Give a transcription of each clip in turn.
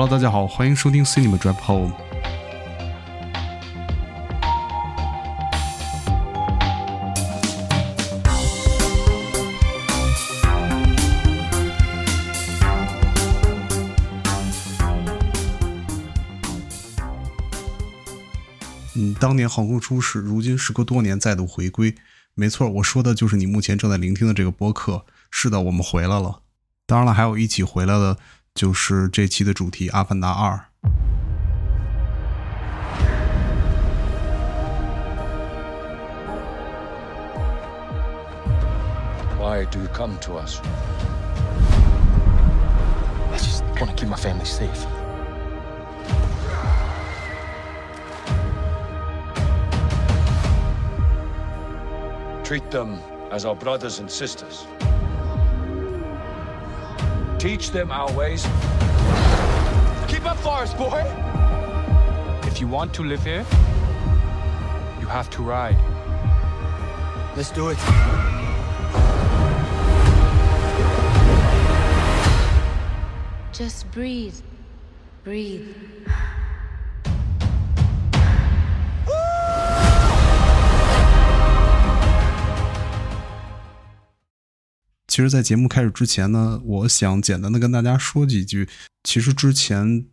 Hello，大家好，欢迎收听 Cinema Drive Home。嗯，当年横空出世，如今时隔多年再度回归。没错，我说的就是你目前正在聆听的这个播客。是的，我们回来了。当然了，还有一起回来的，就是这期的主题《阿凡达二》。Why do you come to us? I just want to keep my family safe. Treat them as our brothers and sisters. Teach them our ways. Keep up, Forest boy! If you want to live here, you have to ride. Let's do it. Just breathe. Breathe. 其实，在节目开始之前呢，我想简单的跟大家说几句。其实之前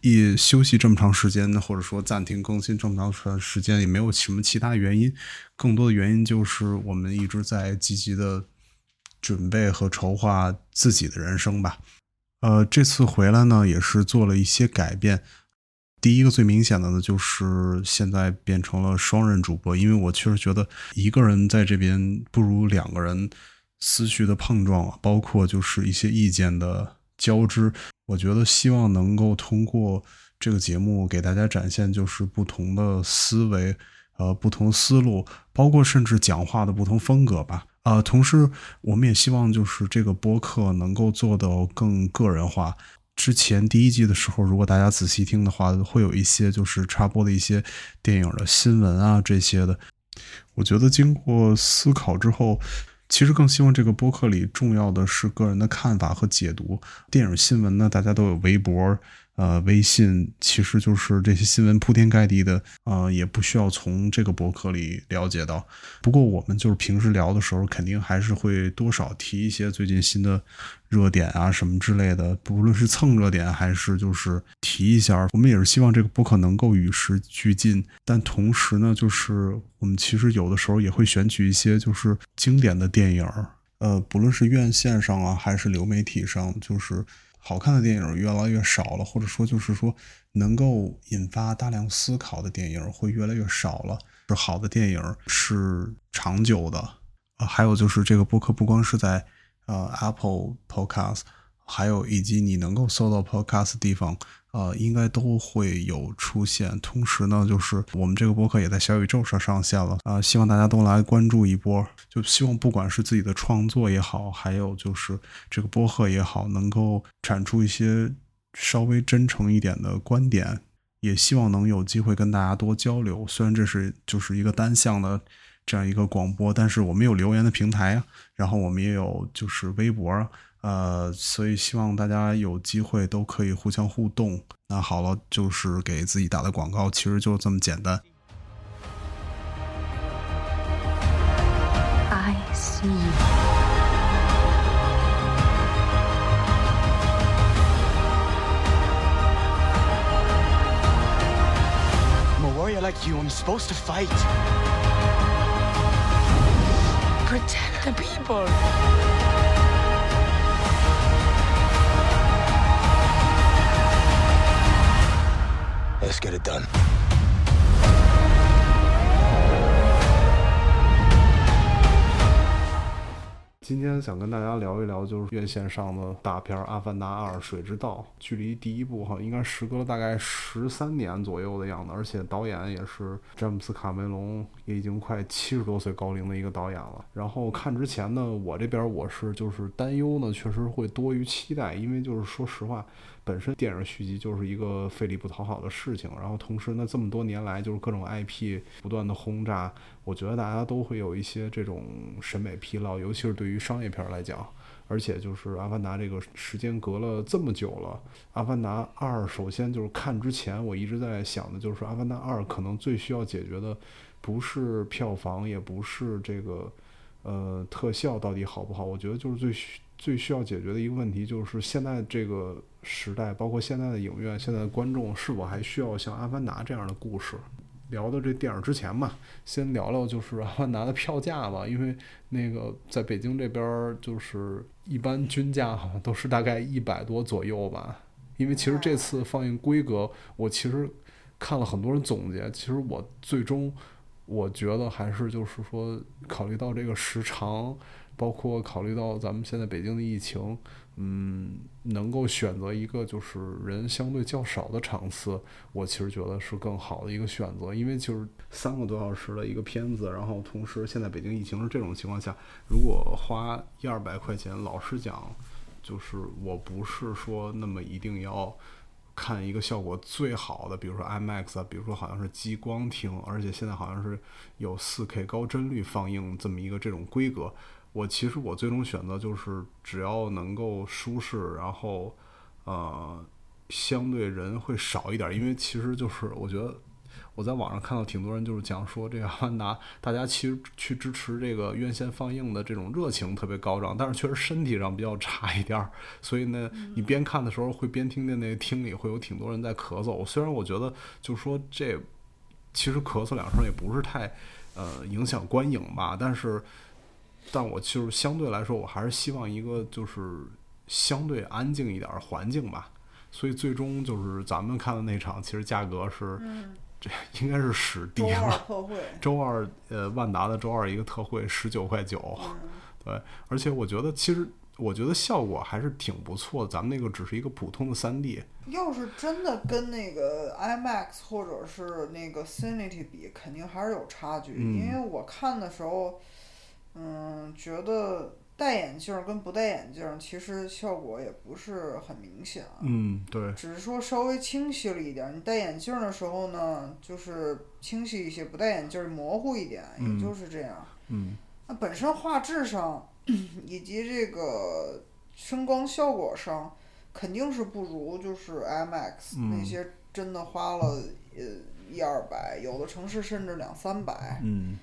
也休息这么长时间，或者说暂停更新这么长时间，也没有什么其他原因，更多的原因就是我们一直在积极的准备和筹划自己的人生吧。呃，这次回来呢，也是做了一些改变。第一个最明显的呢，就是现在变成了双人主播，因为我确实觉得一个人在这边不如两个人思绪的碰撞啊，包括就是一些意见的交织。我觉得希望能够通过这个节目给大家展现就是不同的思维，呃，不同思路，包括甚至讲话的不同风格吧。呃，同时我们也希望就是这个播客能够做到更个人化。之前第一季的时候，如果大家仔细听的话，会有一些就是插播的一些电影的新闻啊这些的。我觉得经过思考之后，其实更希望这个播客里重要的是个人的看法和解读。电影新闻呢，大家都有微博、呃微信，其实就是这些新闻铺天盖地的，呃，也不需要从这个博客里了解到。不过我们就是平时聊的时候，肯定还是会多少提一些最近新的热点啊什么之类的，不论是蹭热点还是就是提一下。我们也是希望这个博客能够与时俱进，但同时呢，就是我们其实有的时候也会选取一些就是经典的电影，呃，不论是院线上啊还是流媒体上，就是。好看的电影越来越少了，或者说就是说能够引发大量思考的电影会越来越少了。是好的电影是长久的，呃，还有就是这个播客不光是在呃 Apple Podcast，还有以及你能够搜到 Podcast 地方，呃，应该都会有出现。同时呢，就是我们这个播客也在小宇宙上上线了，啊、呃，希望大家都来关注一波。就希望不管是自己的创作也好，还有就是这个播客也好，能够产出一些稍微真诚一点的观点，也希望能有机会跟大家多交流。虽然这是就是一个单向的这样一个广播，但是我们有留言的平台啊，然后我们也有就是微博啊。呃，所以希望大家有机会都可以互相互动。那好了，就是给自己打的广告，其实就这么简单。I see warrior like you. I'm supposed to fight. Protect the people. Let's get it done. 今天想跟大家聊一聊，就是院线上的大片《阿凡达二：水之道》，距离第一部哈应该时隔了大概十三年左右的样子，而且导演也是詹姆斯·卡梅隆，也已经快七十多岁高龄的一个导演了。然后看之前呢，我这边我是就是担忧呢，确实会多于期待，因为就是说实话，本身电影续集就是一个费力不讨好的事情，然后同时呢，这么多年来就是各种 IP 不断的轰炸，我觉得大家都会有一些这种审美疲劳，尤其是对于商业片来讲，而且就是《阿凡达》这个时间隔了这么久了，《阿凡达二》首先就是看之前我一直在想的就是，《阿凡达二》可能最需要解决的不是票房，也不是这个呃特效到底好不好，我觉得就是最需最需要解决的一个问题就是现在这个时代，包括现在的影院、现在的观众是否还需要像《阿凡达》这样的故事。聊到这电影之前嘛，先聊聊就是《阿凡达》的票价吧，因为那个在北京这边就是一般均价好像都是大概一百多左右吧。因为其实这次放映规格，我其实看了很多人总结，其实我最终我觉得还是就是说，考虑到这个时长，包括考虑到咱们现在北京的疫情，嗯，能够选择一个就是人相对较少的场次，我其实觉得是更好的一个选择，因为就是三个多小时的一个片子，然后同时现在北京疫情是这种情况下，如果花一二百块钱，老实讲，就是我不是说那么一定要看一个效果最好的，比如说 IMAX 啊，比如说好像是激光厅，而且现在好像是有 4K 高帧率放映这么一个这种规格。我其实我最终选择就是只要能够舒适，然后呃相对人会少一点，因为其实就是我觉得我在网上看到挺多人就是讲说这个《阿凡达》，大家其实去支持这个院线放映的这种热情特别高涨，但是确实身体上比较差一点儿，所以呢，你边看的时候会边听见那个厅里会有挺多人在咳嗽。虽然我觉得就是说这其实咳嗽两声也不是太呃影响观影吧，但是。但我就是相对来说，我还是希望一个就是相对安静一点的环境吧。所以最终就是咱们看的那场，其实价格是，这应该是史低了。特惠，周二呃万达的周二一个特惠十九块九，对，而且我觉得其实我觉得效果还是挺不错的。咱们那个只是一个普通的三 D，要是真的跟那个 IMAX 或者是那个 Cinity 比，肯定还是有差距。嗯因为我看的时候，嗯，觉得戴眼镜儿跟不戴眼镜儿其实效果也不是很明显啊。嗯，对，只是说稍微清晰了一点儿。你戴眼镜儿的时候呢，就是清晰一些；不戴眼镜儿模糊一点，嗯也就是这样。嗯那本身画质上 以及这个声光效果上，肯定是不如就是 IMAX、嗯那些真的花了呃一二百，有的城市甚至两三百嗯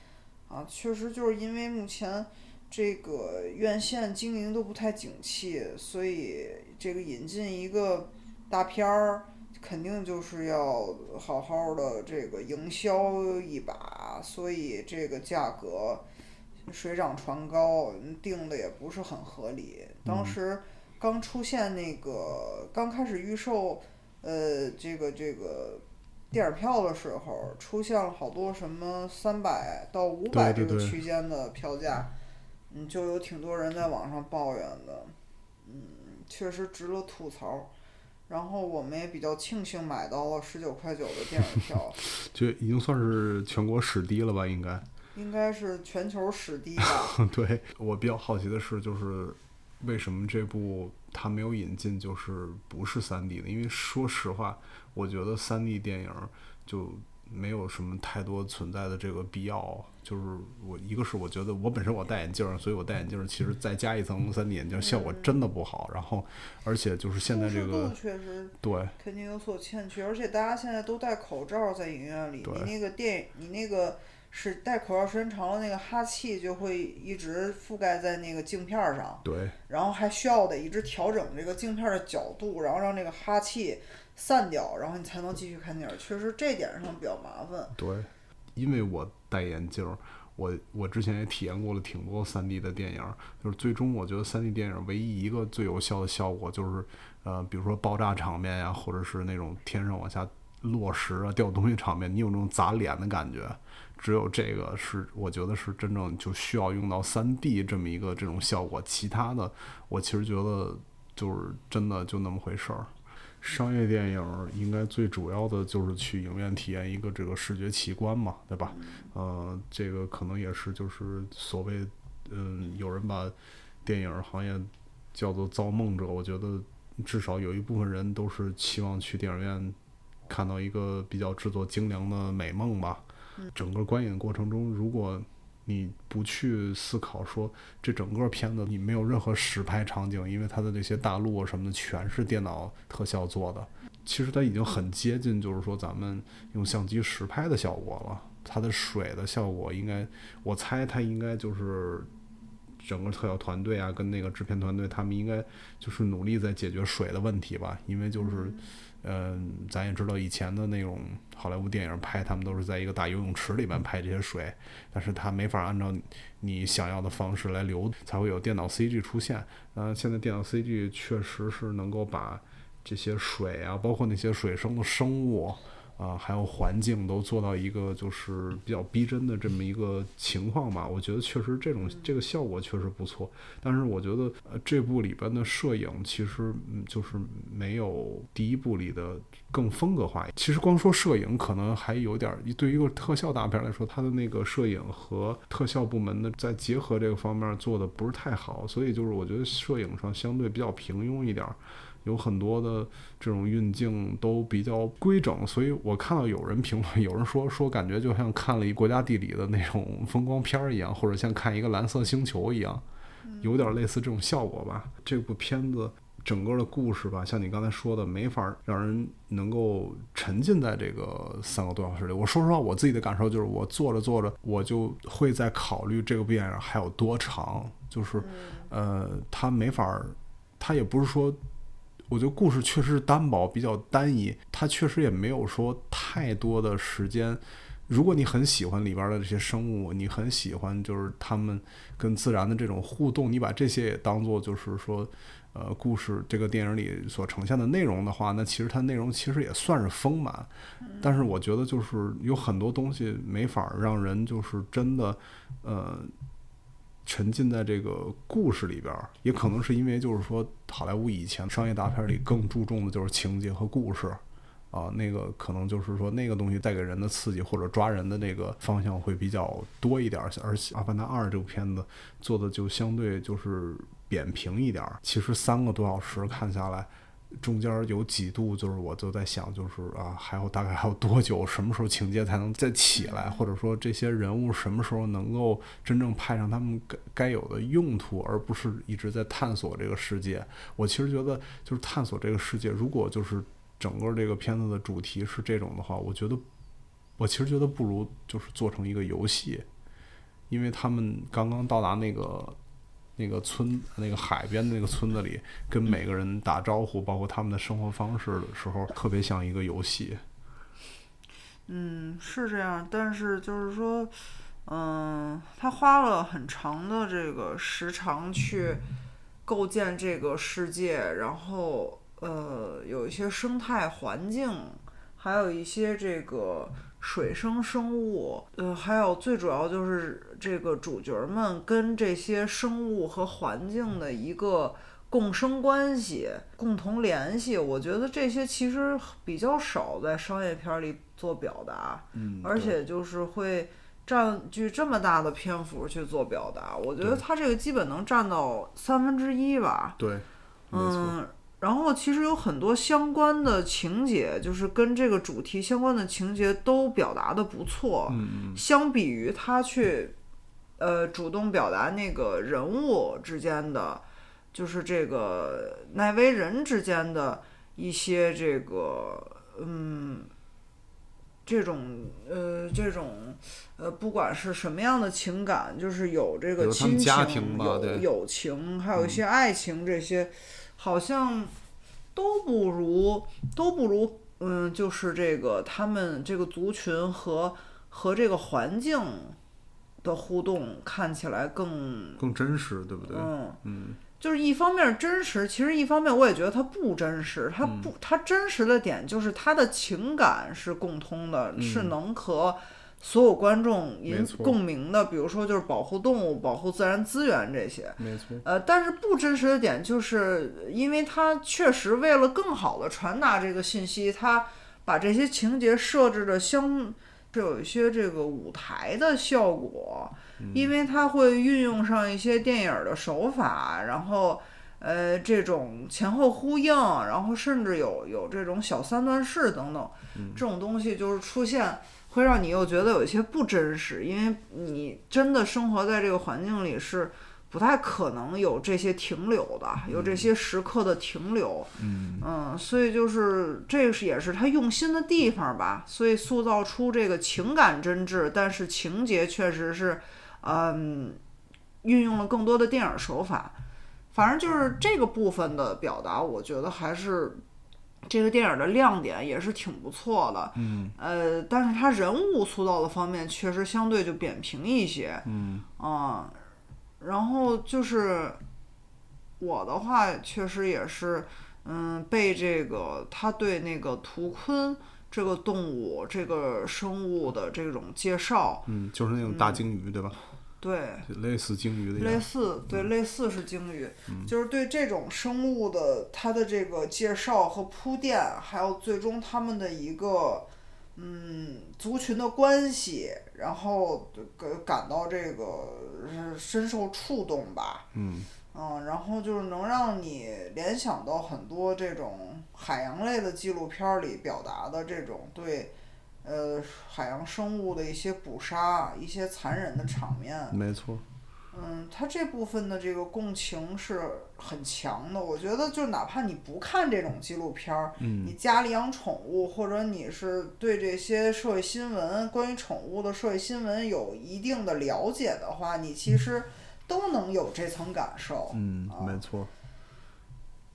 啊。确实就是因为目前这个院线经营都不太景气，所以这个引进一个大片儿。肯定就是要好好的这个营销一把，所以这个价格水涨船高，定的也不是很合理。当时刚出现那个刚开始预售，呃，这个这个电影票的时候，出现了好多什么三百到五百这个区间的票价，嗯，就有挺多人在网上抱怨的，嗯，确实值得吐槽。然后我们也比较庆幸买到了十九块九的电影票，就已经算是全国史低了吧，应该。应该是全球史低吧。对我比较好奇的是，就是为什么这部它没有引进，就是不是三 D 的？因为说实话，我觉得三 D 电影就没有什么太多存在的这个必要。就是我一个是我觉得我本身我戴眼镜儿，所以我戴眼镜儿其实再加一层三 D 眼镜儿效果真的不好。然后而且就是现在这个度确实对肯定有所欠缺，而且大家现在都戴口罩在影院里，你那个电影，你那个是戴口罩时间长了，那个哈气就会一直覆盖在那个镜片儿上，对然后还需要得一直调整这个镜片儿的角度，然后让这个哈气散掉，然后你才能继续看电影。确实这点上比较麻烦。对，因为我戴眼镜儿，我我之前也体验过了挺多3 D 的电影儿，就是最终我觉得3 D 电影儿唯一一个最有效的效果就是，呃，比如说爆炸场面呀，或者是那种天上往下落石啊、掉东西场面，你有那种砸脸的感觉。只有这个是我觉得是真正就需要用到3 D 这么一个这种效果，其他的我其实觉得就是真的就那么回事儿。商业电影儿应该最主要的就是去影院体验一个这个视觉奇观嘛，对吧？呃，这个可能也是就是所谓，嗯，有人把电影行业叫做造梦者，我觉得至少有一部分人都是期望去电影院看到一个比较制作精良的美梦吧。整个观影过程中，如果你不去思考说这整个片子你没有任何实拍场景，因为它的那些大陆啊什么的全是电脑特效做的。其实它已经很接近，就是说咱们用相机实拍的效果了。它的水的效果应该，我猜它应该就是整个特效团队啊，跟那个制片团队，他们应该就是努力在解决水的问题吧。因为就是，嗯咱也知道以前的那种好莱坞电影拍，他们都是在一个大游泳池里边拍这些水，但是它没法按照你想要的方式来流，才会有电脑 CG 出现。呃，现在电脑 CG 确实是能够把这些水啊，包括那些水生的生物啊，还有环境都做到一个就是比较逼真的这么一个情况吧。我觉得确实这种这个效果确实不错，但是我觉得呃这部里边的摄影其实嗯就是没有第一部里的更风格化。其实光说摄影可能还有点，对于一个特效大片来说，它的那个摄影和特效部门的在结合这个方面做的不是太好，所以就是我觉得摄影上相对比较平庸一点。有很多的这种运镜都比较规整，所以我看到有人评论，有人说说感觉就像看了一国家地理的那种风光片一样，或者像看一个蓝色星球一样，有点类似这种效果吧。这部片子整个的故事吧，像你刚才说的，没法让人能够沉浸在这个三个多小时里。我说实话，我自己的感受就是，我做着做着，我就会在考虑这个电影还有多长，就是呃，它没法，它也不是说。我觉得故事确实是单薄，比较单一，它确实也没有说太多的时间。如果你很喜欢里边的这些生物，你很喜欢就是他们跟自然的这种互动，你把这些也当做就是说，呃，故事这个电影里所呈现的内容的话，那其实它内容其实也算是丰满。但是我觉得就是有很多东西没法让人就是真的，呃。沉浸在这个故事里边儿，也可能是因为就是说，好莱坞以前商业大片里更注重的就是情节和故事，啊，那个可能就是说那个东西带给人的刺激或者抓人的那个方向会比较多一点。而且《阿凡达二》这部片子做的就相对就是扁平一点儿。其实三个多小时看下来。中间有几度，就是我就在想，就是啊，还有大概还有多久，什么时候情节才能再起来，或者说这些人物什么时候能够真正派上他们该该有的用途，而不是一直在探索这个世界。我其实觉得，就是探索这个世界，如果就是整个这个片子的主题是这种的话，我觉得，我其实觉得不如就是做成一个游戏，因为他们刚刚到达那个。那个村，那个海边的那个村子里，跟每个人打招呼，包括他们的生活方式的时候，特别像一个游戏。嗯，是这样，但是就是说，嗯，他花了很长的这个时长去构建这个世界，然后呃，有一些生态环境，还有一些这个水生生物，呃，还有最主要就是这个主角们跟这些生物和环境的一个。共生关系、共同联系，我觉得这些其实比较少在商业片里做表达，嗯，而且就是会占据这么大的篇幅去做表达。我觉得它这个基本能占到三分之一吧。对，嗯，然后其实有很多相关的情节，就是跟这个主题相关的情节都表达的不错。嗯嗯，相比于他去，呃，主动表达那个人物之间的。就是这个奈威人之间的一些这个嗯，这种呃这种呃，不管是什么样的情感，就是有这个亲情、有友情，还有一些爱情，这些好像都不如都不如嗯，就是这个他们这个族群和和这个环境的互动看起来更更真实，对不对？嗯嗯。就是一方面真实，其实一方面我也觉得它不真实。它不，它真实的点就是它的情感是共通的，是能和所有观众引共鸣的。比如说，就是保护动物、保护自然资源这些。没错。呃，但是不真实的点就是因为它确实为了更好的传达这个信息，它把这些情节设置的相。是有一些这个舞台的效果，因为它会运用上一些电影的手法，然后呃这种前后呼应，然后甚至有有这种小三段式等等，这种东西就是出现会让你又觉得有一些不真实，因为你真的生活在这个环境里是不太可能有这些停留的，有这些时刻的停留。嗯所以就是这个是也是他用心的地方吧，所以塑造出这个情感真挚，但是情节确实是，嗯，运用了更多的电影手法。反正就是这个部分的表达，我觉得还是这个电影的亮点，也是挺不错的。嗯呃，但是他人物塑造的方面确实相对就扁平一些。嗯啊，然后就是我的话，确实也是，嗯，被这个他对那个图鲲这个动物、这个生物的这种介绍，嗯，就是那种大鲸鱼，对吧？对，就类似鲸鱼的类。似对类似是鲸鱼，就是对这种生物的它的这个介绍和铺垫，还有最终他们的一个嗯族群的关系，然后感感到这个呃深受触动吧。嗯嗯，然后就是能让你联想到很多这种海洋类的纪录片儿里表达的这种对，呃，海洋生物的一些捕杀、一些残忍的场面。没错。嗯，他这部分的这个共情是很强的。我觉得，就哪怕你不看这种纪录片儿，嗯你家里养宠物，或者你是对这些社会新闻、关于宠物的社会新闻有一定的了解的话，你其实都能有这层感受。嗯，啊没错。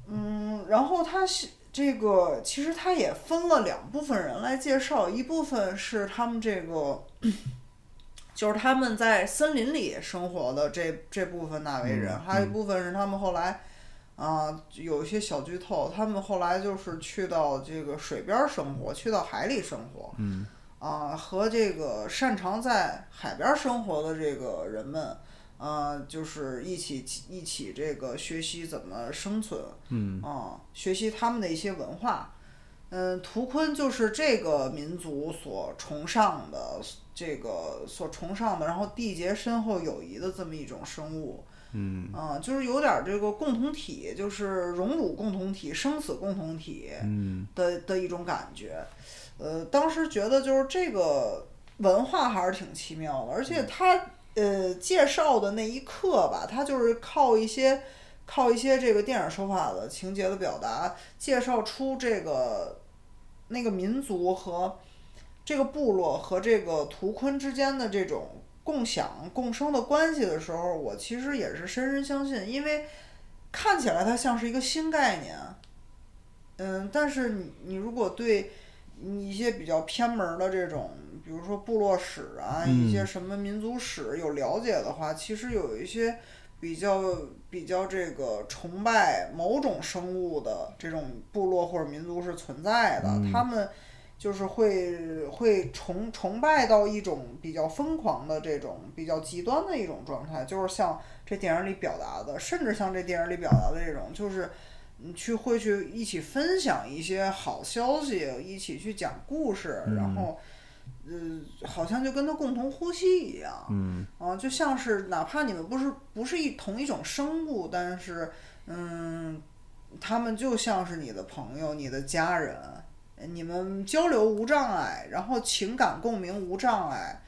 嗯，然后他是这个，其实他也分了两部分人来介绍，一部分是他们这个，就是他们在森林里生活的这这部分纳维人，嗯还有一部分是他们后来。啊，有一些小剧透，他们后来就是去到这个水边儿生活，去到海里生活，嗯啊，和这个擅长在海边儿生活的这个人们，啊，就是一起一起这个学习怎么生存，嗯啊，学习他们的一些文化。嗯，图昆就是这个民族所崇尚的，这个所崇尚的，然后缔结深厚友谊的这么一种生物。嗯啊，就是有点儿这个共同体，就是荣辱共同体、生死共同体。嗯的的一种感觉。呃，当时觉得就是这个文化还是挺奇妙的，而且他呃介绍的那一刻吧，他就是靠一些靠一些这个电影手法的情节的表达，介绍出这个那个民族和这个部落和这个图坤之间的这种共享共生的关系的时候，我其实也是深深相信，因为看起来它像是一个新概念。嗯，但是你你如果对你一些比较偏门儿的这种，比如说部落史啊，一些嗯什么民族史有了解的话，其实有一些比较比较这个崇拜某种生物的这种部落或者民族是存在的，嗯他们就是会会崇崇拜到一种比较疯狂的这种比较极端的一种状态，就是像这电影里表达的，甚至像这电影里表达的这种，就是。你去会去一起分享一些好消息，一起去讲故事，然后，呃，好像就跟他共同呼吸一样，嗯啊，就像是哪怕你们不是不是一同一种生物，但是，嗯，他们就像是你的朋友、你的家人，你们交流无障碍，然后情感共鸣无障碍，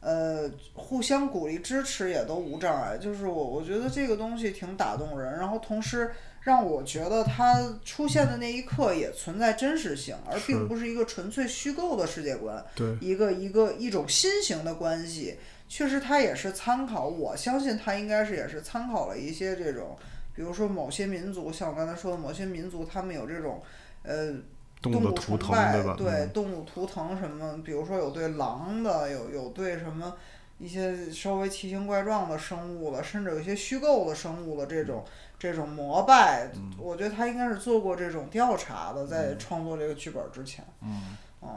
呃，互相鼓励支持也都无障碍。就是我我觉得这个东西挺打动人，然后同时让我觉得它出现的那一刻也存在真实性，而并不是一个纯粹虚构的世界观。对，一个一个一种新型的关系，确实它也是参考，我相信它应该是也是参考了一些这种，比如说某些民族，像我刚才说的某些民族，他们有这种，呃，动动物图腾，对吧？对动物图腾什么，比如说有对狼的，有有对什么一些稍微奇形怪状的生物了，甚至有一些虚构的生物的这种这种膜拜，嗯我觉得他应该是做过这种调查的，在创作这个剧本之前，嗯，嗯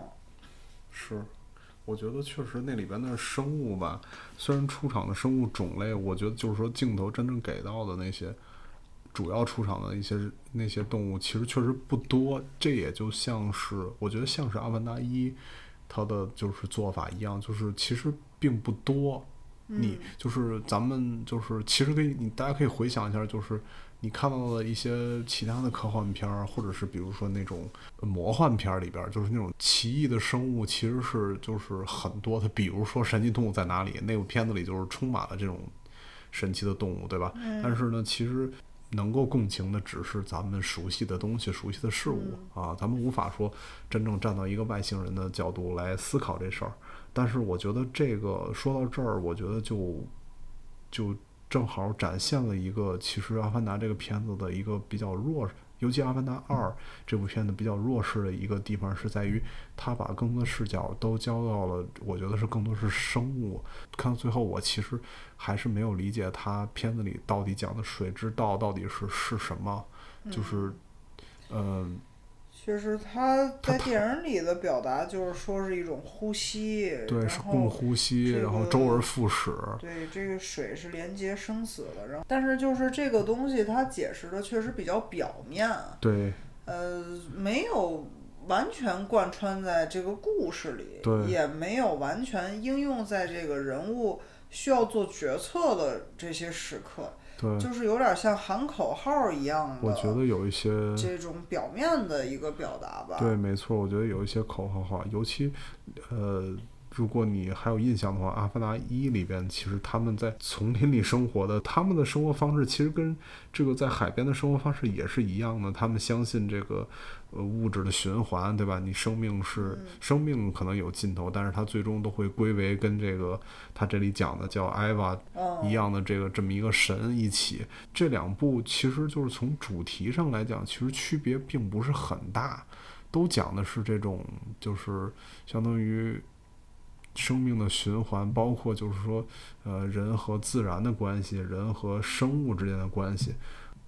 是。我觉得确实那里边的生物吧，虽然出场的生物种类，我觉得就是说镜头真正给到的那些主要出场的一些那些动物，其实确实不多。这也就像是我觉得像是《阿凡达一》它的就是做法一样，就是其实并不多。你就是咱们就是其实可以，你大家可以回想一下，就是你看到的一些其他的科幻片儿，或者是比如说那种魔幻片儿里边儿，就是那种奇异的生物，其实是就是很多的。比如说《神奇动物在哪里》那部片子里，就是充满了这种神奇的动物，对吧？但是呢，其实能够共情的只是咱们熟悉的东西、熟悉的事物、啊，咱们无法说真正站到一个外星人的角度来思考这事儿。但是我觉得这个说到这儿，我觉得就就正好展现了一个其实《阿凡达》这个片子的一个比较弱，尤其《阿凡达二》这部片子比较弱势的一个地方是在于，它把更多的视角都交到了，我觉得是更多是生物。看到最后，我其实还是没有理解它片子里到底讲的水之道到底是是什么，就是，嗯、确实，他他在电影里的表达就是说是一种呼吸，对，是共呼吸，这然后个周而复始，对，这个水是连接生死的，然后但是就是这个东西它解释的确实比较表面，对。呃，没有完全贯穿在这个故事里，对。也没有完全应用在这个人物需要做决策的这些时刻，对，就是有点像喊口号一样的，我觉得有一些这种表面的一个表达吧。对，没错，我觉得有一些口号化，尤其，呃，如果你还有印象的话，《阿凡达一》里边其实他们在丛林里生活的，他们的生活方式其实跟这个在海边的生活方式也是一样的。他们相信这个呃物质的循环，对吧？你生命是、生命可能有尽头，但是它最终都会归为跟这个他这里讲的叫艾娃嗯一样的这个这么一个神一起。这两部其实就是从主题上来讲，其实区别并不是很大。都讲的是这种，就是相当于生命的循环，包括就是说，呃，人和自然的关系，人和生物之间的关系。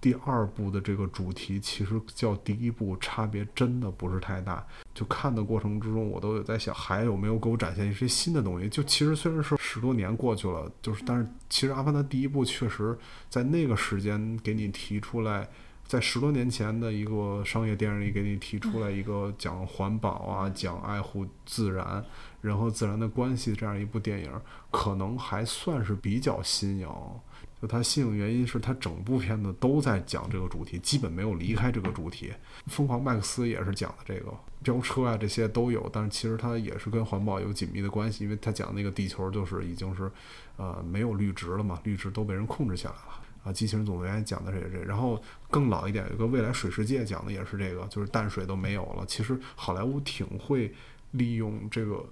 第二部的这个主题其实较第一部差别真的不是太大。就看的过程之中，我都有在想，还有没有给我展现一些新的东西？就其实虽然是十多年过去了，就是但是其实《阿凡达》第一部确实在那个时间给你提出来。在十多年前的一个商业电影里，给你提出来一个讲环保啊、讲爱护自然、人和自然的关系这样一部电影，可能还算是比较新颖。就它新颖原因是它整部片子都在讲这个主题，基本没有离开这个主题。疯狂麦克斯也是讲的这个飙车啊，这些都有，但是其实它也是跟环保有紧密的关系，因为它讲那个地球就是已经是呃没有绿植了嘛，绿植都被人控制下来了。啊，机器人总动员讲的是也是这，然后更老一点，有个未来水世界讲的也是这个，就是淡水都没有了。其实好莱坞挺会利用这个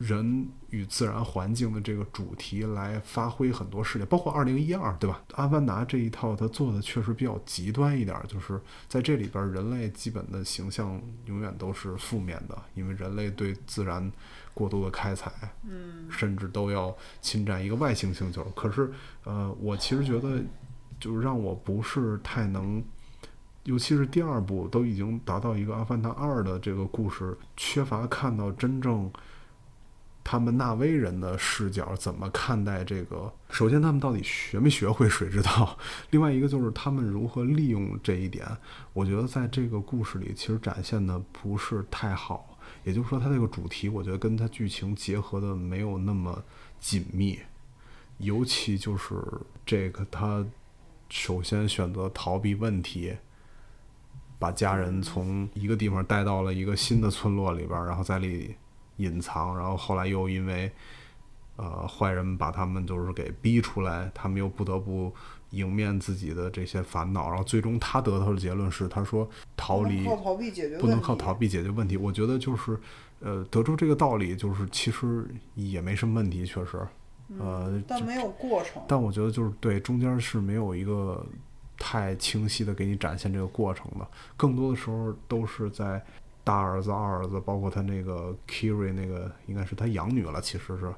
人与自然环境的这个主题来发挥很多事情，包括二零一二，对吧？阿凡达这一套它做的确实比较极端一点，就是在这里边人类基本的形象永远都是负面的，因为人类对自然过度的开采，嗯，甚至都要侵占一个外星星球。可是，呃，我其实觉得。就是让我不是太能，尤其是第二部都已经达到一个《阿凡达二》的这个故事，缺乏看到真正他们纳威人的视角怎么看待这个。首先，他们到底学没学会水之道？另外一个就是他们如何利用这一点。我觉得在这个故事里，其实展现的不是太好。也就是说，它这个主题，我觉得跟它剧情结合的没有那么紧密，尤其就是这个他。首先选择逃避问题，把家人从一个地方带到了一个新的村落里边，然后在里隐藏，然后后来又因为呃坏人把他们就是给逼出来，他们又不得不迎面自己的这些烦恼，然后最终他得到的结论是，他说逃离不能靠逃避解决问题，不能靠逃避解决问题。我觉得就是呃得出这个道理，就是其实也没什么问题，确实。呃，但没有过程。但我觉得就是对中间是没有一个太清晰的给你展现这个过程的，更多的时候都是在大儿子、二儿子，包括他那个 Kiri 那个应该是他养女了，其实是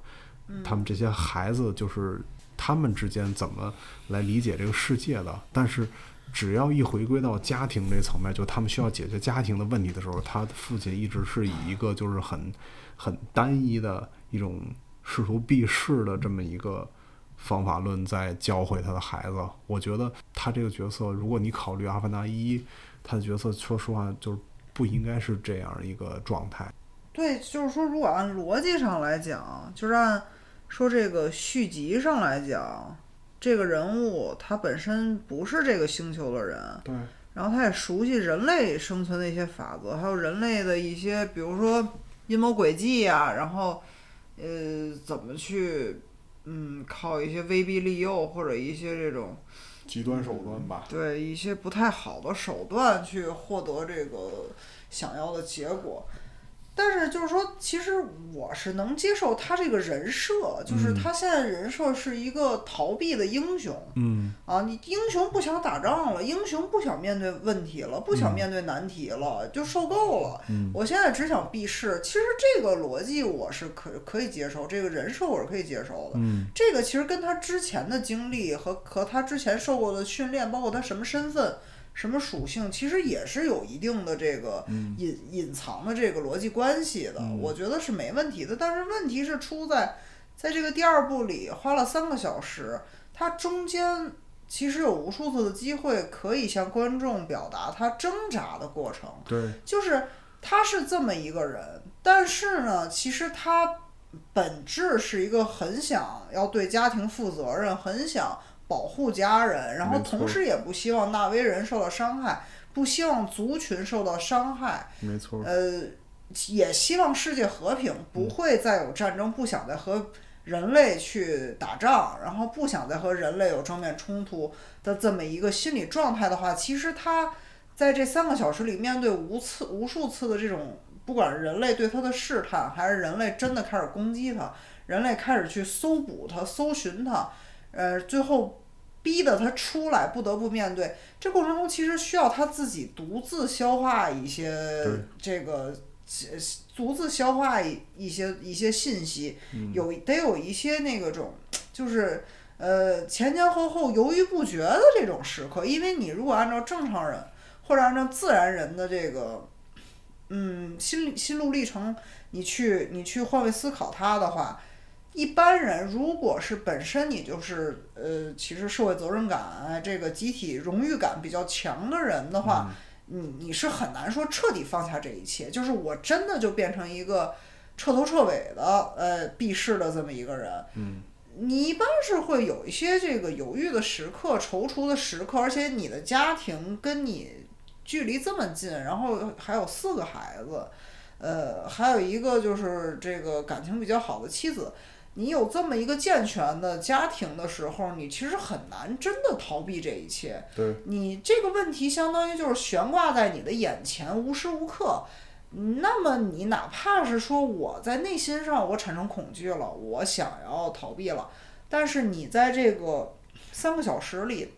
他们这些孩子，就是他们之间怎么来理解这个世界的。但是只要一回归到家庭这层面，就他们需要解决家庭的问题的时候，他的父亲一直是以一个就是很很单一的一种。试图避世的这么一个方法论，在教会他的孩子。我觉得他这个角色，如果你考虑《阿凡达一》，他的角色，说实话，就是不应该是这样一个状态。对，就是说，如果按逻辑上来讲，就是按说这个续集上来讲，这个人物他本身不是这个星球的人，对，然后他也熟悉人类生存的一些法则，还有人类的一些，比如说阴谋诡计呀、然后呃怎么去嗯靠一些威逼利诱或者一些这种极端手段吧。对一些不太好的手段去获得这个想要的结果。但是就是说，其实我是能接受他这个人设，就是他现在人设是一个逃避的英雄。嗯，啊，你英雄不想打仗了，英雄不想面对问题了，不想面对难题了，就受够了。我现在只想避世。其实这个逻辑我是可可以接受，这个人设我是可以接受的。嗯，这个其实跟他之前的经历和和他之前受过的训练，包括他什么身份。什么属性，其实也是有一定的这个隐隐藏的这个逻辑关系的，我觉得是没问题的。但是问题是出在，在这个第二部里花了三个小时，它中间其实有无数次的机会可以向观众表达他挣扎的过程，对，就是他是这么一个人，但是呢，其实他本质是一个很想要对家庭负责任，很想保护家人，然后同时也不希望纳威人受到伤害，不希望族群受到伤害，没错。呃，也希望世界和平，不会再有战争，不想再和人类去打仗，然后不想再和人类有正面冲突的这么一个心理状态的话，其实他在这三个小时里面对无次无数次的这种，不管人类对他的试探，还是人类真的开始攻击他，人类开始去搜捕他、搜寻他，呃，最后。逼得他出来，不得不面对这过程中，其实需要他自己独自消化一些这个呃独自消化一一些一些信息，有得有一些那个种，就是呃前前后后犹豫不决的这种时刻，因为你如果按照正常人或者按照自然人的这个嗯心心路历程，你去你去换位思考他的话。一般人如果是本身你就是呃，其实社会责任感、这个集体荣誉感比较强的人的话，你你是很难说彻底放下这一切，就是我真的就变成一个彻头彻尾的呃避世的这么一个人。嗯，你一般是会有一些这个犹豫的时刻、踌躇的时刻，而且你的家庭跟你距离这么近，然后还有四个孩子，呃，还有一个就是这个感情比较好的妻子。你有这么一个健全的家庭的时候，你其实很难真的逃避这一切。对，你这个问题相当于就是悬挂在你的眼前，无时无刻。那么你哪怕是说我在内心上我产生恐惧了，我想要逃避了，但是你在这个三个小时里，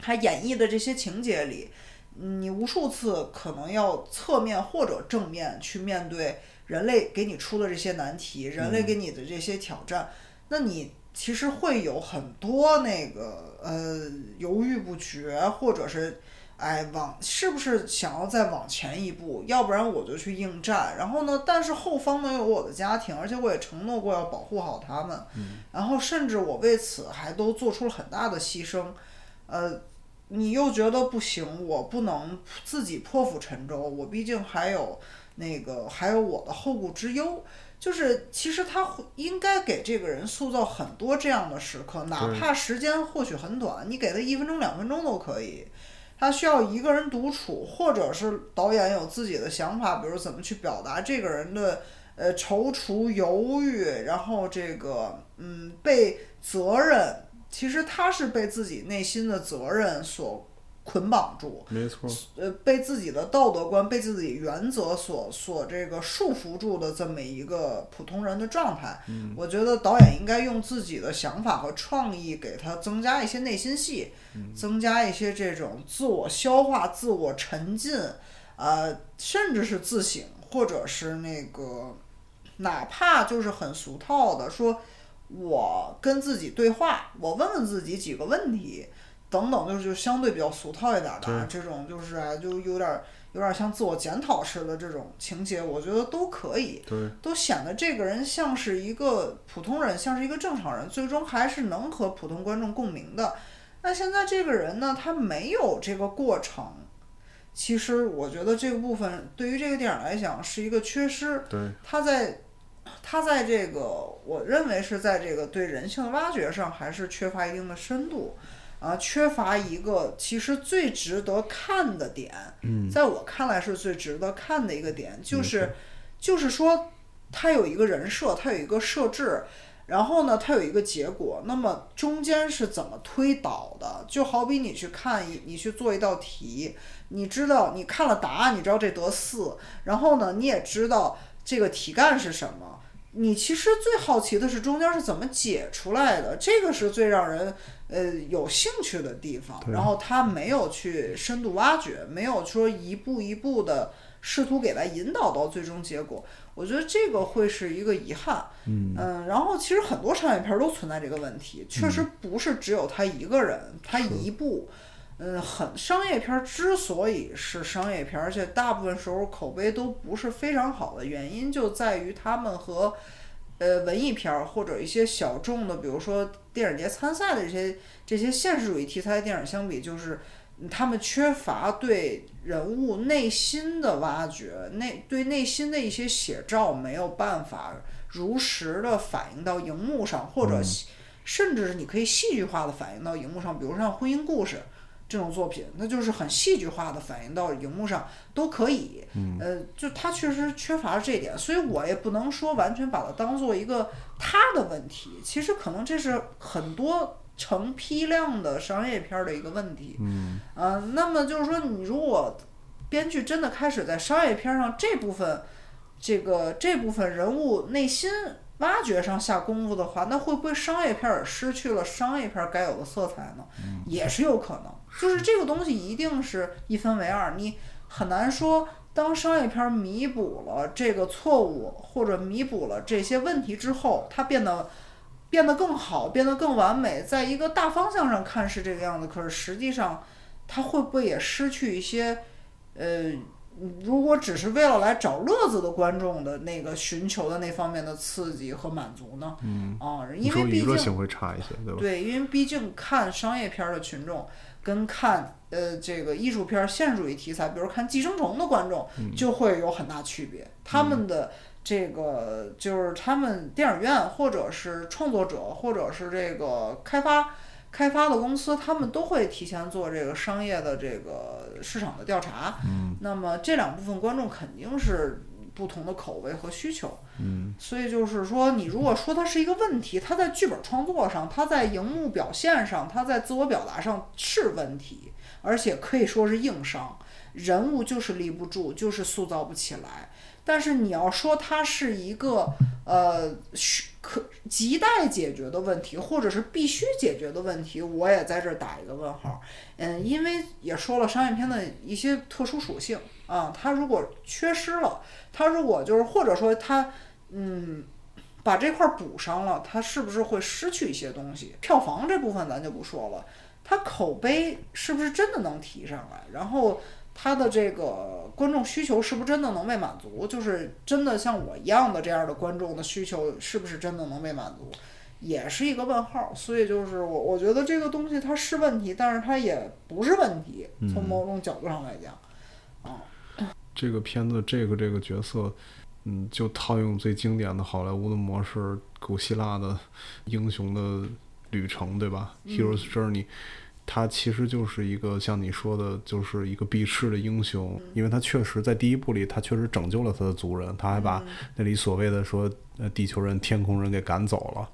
还演绎的这些情节里，你无数次可能要侧面或者正面去面对人类给你出的这些难题，人类给你的这些挑战，那你其实会有很多那个呃犹豫不决，或者是哎往是不是想要再往前一步，要不然我就去应战。然后呢，但是后方呢有我的家庭，而且我也承诺过要保护好他们，然后甚至我为此还都做出了很大的牺牲，呃。你又觉得不行，我不能自己破釜沉舟，我毕竟还有那个还有我的后顾之忧。就是其实他会应该给这个人塑造很多这样的时刻，哪怕时间或许很短，你给他一分钟、两分钟都可以。他需要一个人独处，或者是导演有自己的想法，比如怎么去表达这个人的呃踌躇、犹豫，然后这个嗯被责任。其实他是被自己内心的责任所捆绑住，没错，呃，被自己的道德观、被自己原则所所这个束缚住的这么一个普通人的状态。嗯我觉得导演应该用自己的想法和创意给他增加一些内心戏，增加一些这种自我消化、自我沉浸，呃，甚至是自省，或者是那个，哪怕就是很俗套的说。我跟自己对话，我问问自己几个问题，等等，就是就相对比较俗套一点的啊，这种就是啊，就有点有点像自我检讨似的这种情节，我觉得都可以，都显得这个人像是一个普通人，像是一个正常人，最终还是能和普通观众共鸣的。那现在这个人呢，他没有这个过程，其实我觉得这个部分对于这个电影来讲是一个缺失。对，他在他在这个我认为是在这个对人性的挖掘上还是缺乏一定的深度。啊，缺乏一个其实最值得看的点，嗯在我看来是最值得看的一个点，就是就是说，它有一个人设，它有一个设置，然后呢，它有一个结果，那么中间是怎么推导的？就好比你去看一，你去做一道题，你知道你看了答案，你知道这得四，然后呢，你也知道这个题干是什么。你其实最好奇的是中间是怎么解出来的，这个是最让人呃有兴趣的地方。然后他没有去深度挖掘，没有说一步一步的试图给他引导到最终结果。我觉得这个会是一个遗憾。嗯然后其实很多商业片儿都存在这个问题，确实不是只有他一个人，他一部。嗯，很商业片儿之所以是商业片儿，而且大部分时候口碑都不是非常好的原因，就在于他们和呃文艺片儿或者一些小众的，比如说电影节参赛的这些这些现实主义题材的电影相比，就是嗯他们缺乏对人物内心的挖掘，内对内心的一些写照没有办法如实的反映到荧幕上，或者甚至是你可以戏剧化的反映到荧幕上，比如像《婚姻故事》。这种作品，那就是很戏剧化的反映到荧幕上都可以。呃，就他确实缺乏这一点，所以我也不能说完全把它当做一个他的问题。其实可能这是很多成批量的商业片儿的一个问题。嗯呃，那么就是说，你如果编剧真的开始在商业片儿上这部分，这个这部分人物内心挖掘上下功夫的话，那会不会商业片儿也失去了商业片儿该有的色彩呢？也是有可能。就是这个东西一定是一分为二，你很难说。当商业片儿弥补了这个错误，或者弥补了这些问题之后，它变得变得更好，变得更完美，在一个大方向上看是这个样子，可是实际上，它会不会也失去一些，呃，如果只是为了来找乐子的观众的那个寻求的那方面的刺激和满足呢？嗯，啊，因为毕竟娱乐性会差一些，对吧？对，因为毕竟看商业片儿的群众跟看呃这个艺术片儿现实主义题材，比如看《寄生虫》的观众，就会有很大区别。他们的这个就是他们电影院或者是创作者或者是这个开发开发的公司，他们都会提前做这个商业的这个市场的调查。嗯那么这两部分观众肯定是不同的口味和需求。嗯所以就是说，你如果说它是一个问题，它在剧本创作上，它在荧幕表现上，它在自我表达上是问题，而且可以说是硬伤，人物就是立不住，就是塑造不起来。但是你要说它是一个呃需可亟待解决的问题，或者是必须解决的问题，我也在这儿打一个问号。嗯，因为也说了商业片的一些特殊属性啊，它如果缺失了，它如果就是或者说它嗯，把这块补上了，它是不是会失去一些东西？票房这部分咱就不说了，它口碑是不是真的能提上来？然后它的这个观众需求是不是真的能被满足？就是真的像我一样的这样的观众的需求是不是真的能被满足？也是一个问号，所以就是我我觉得这个东西它是问题，但是它也不是问题，从某种角度上来讲，嗯这个片子这个这个角色，嗯，就套用最经典的好莱坞的模式，古希腊的英雄的旅程，对吧、h e r o s Journey，他其实就是一个像你说的，就是一个避世的英雄，因为他确实在第一部里，他确实拯救了他的族人，他还把那里所谓的说呃地球人、天空人给赶走了。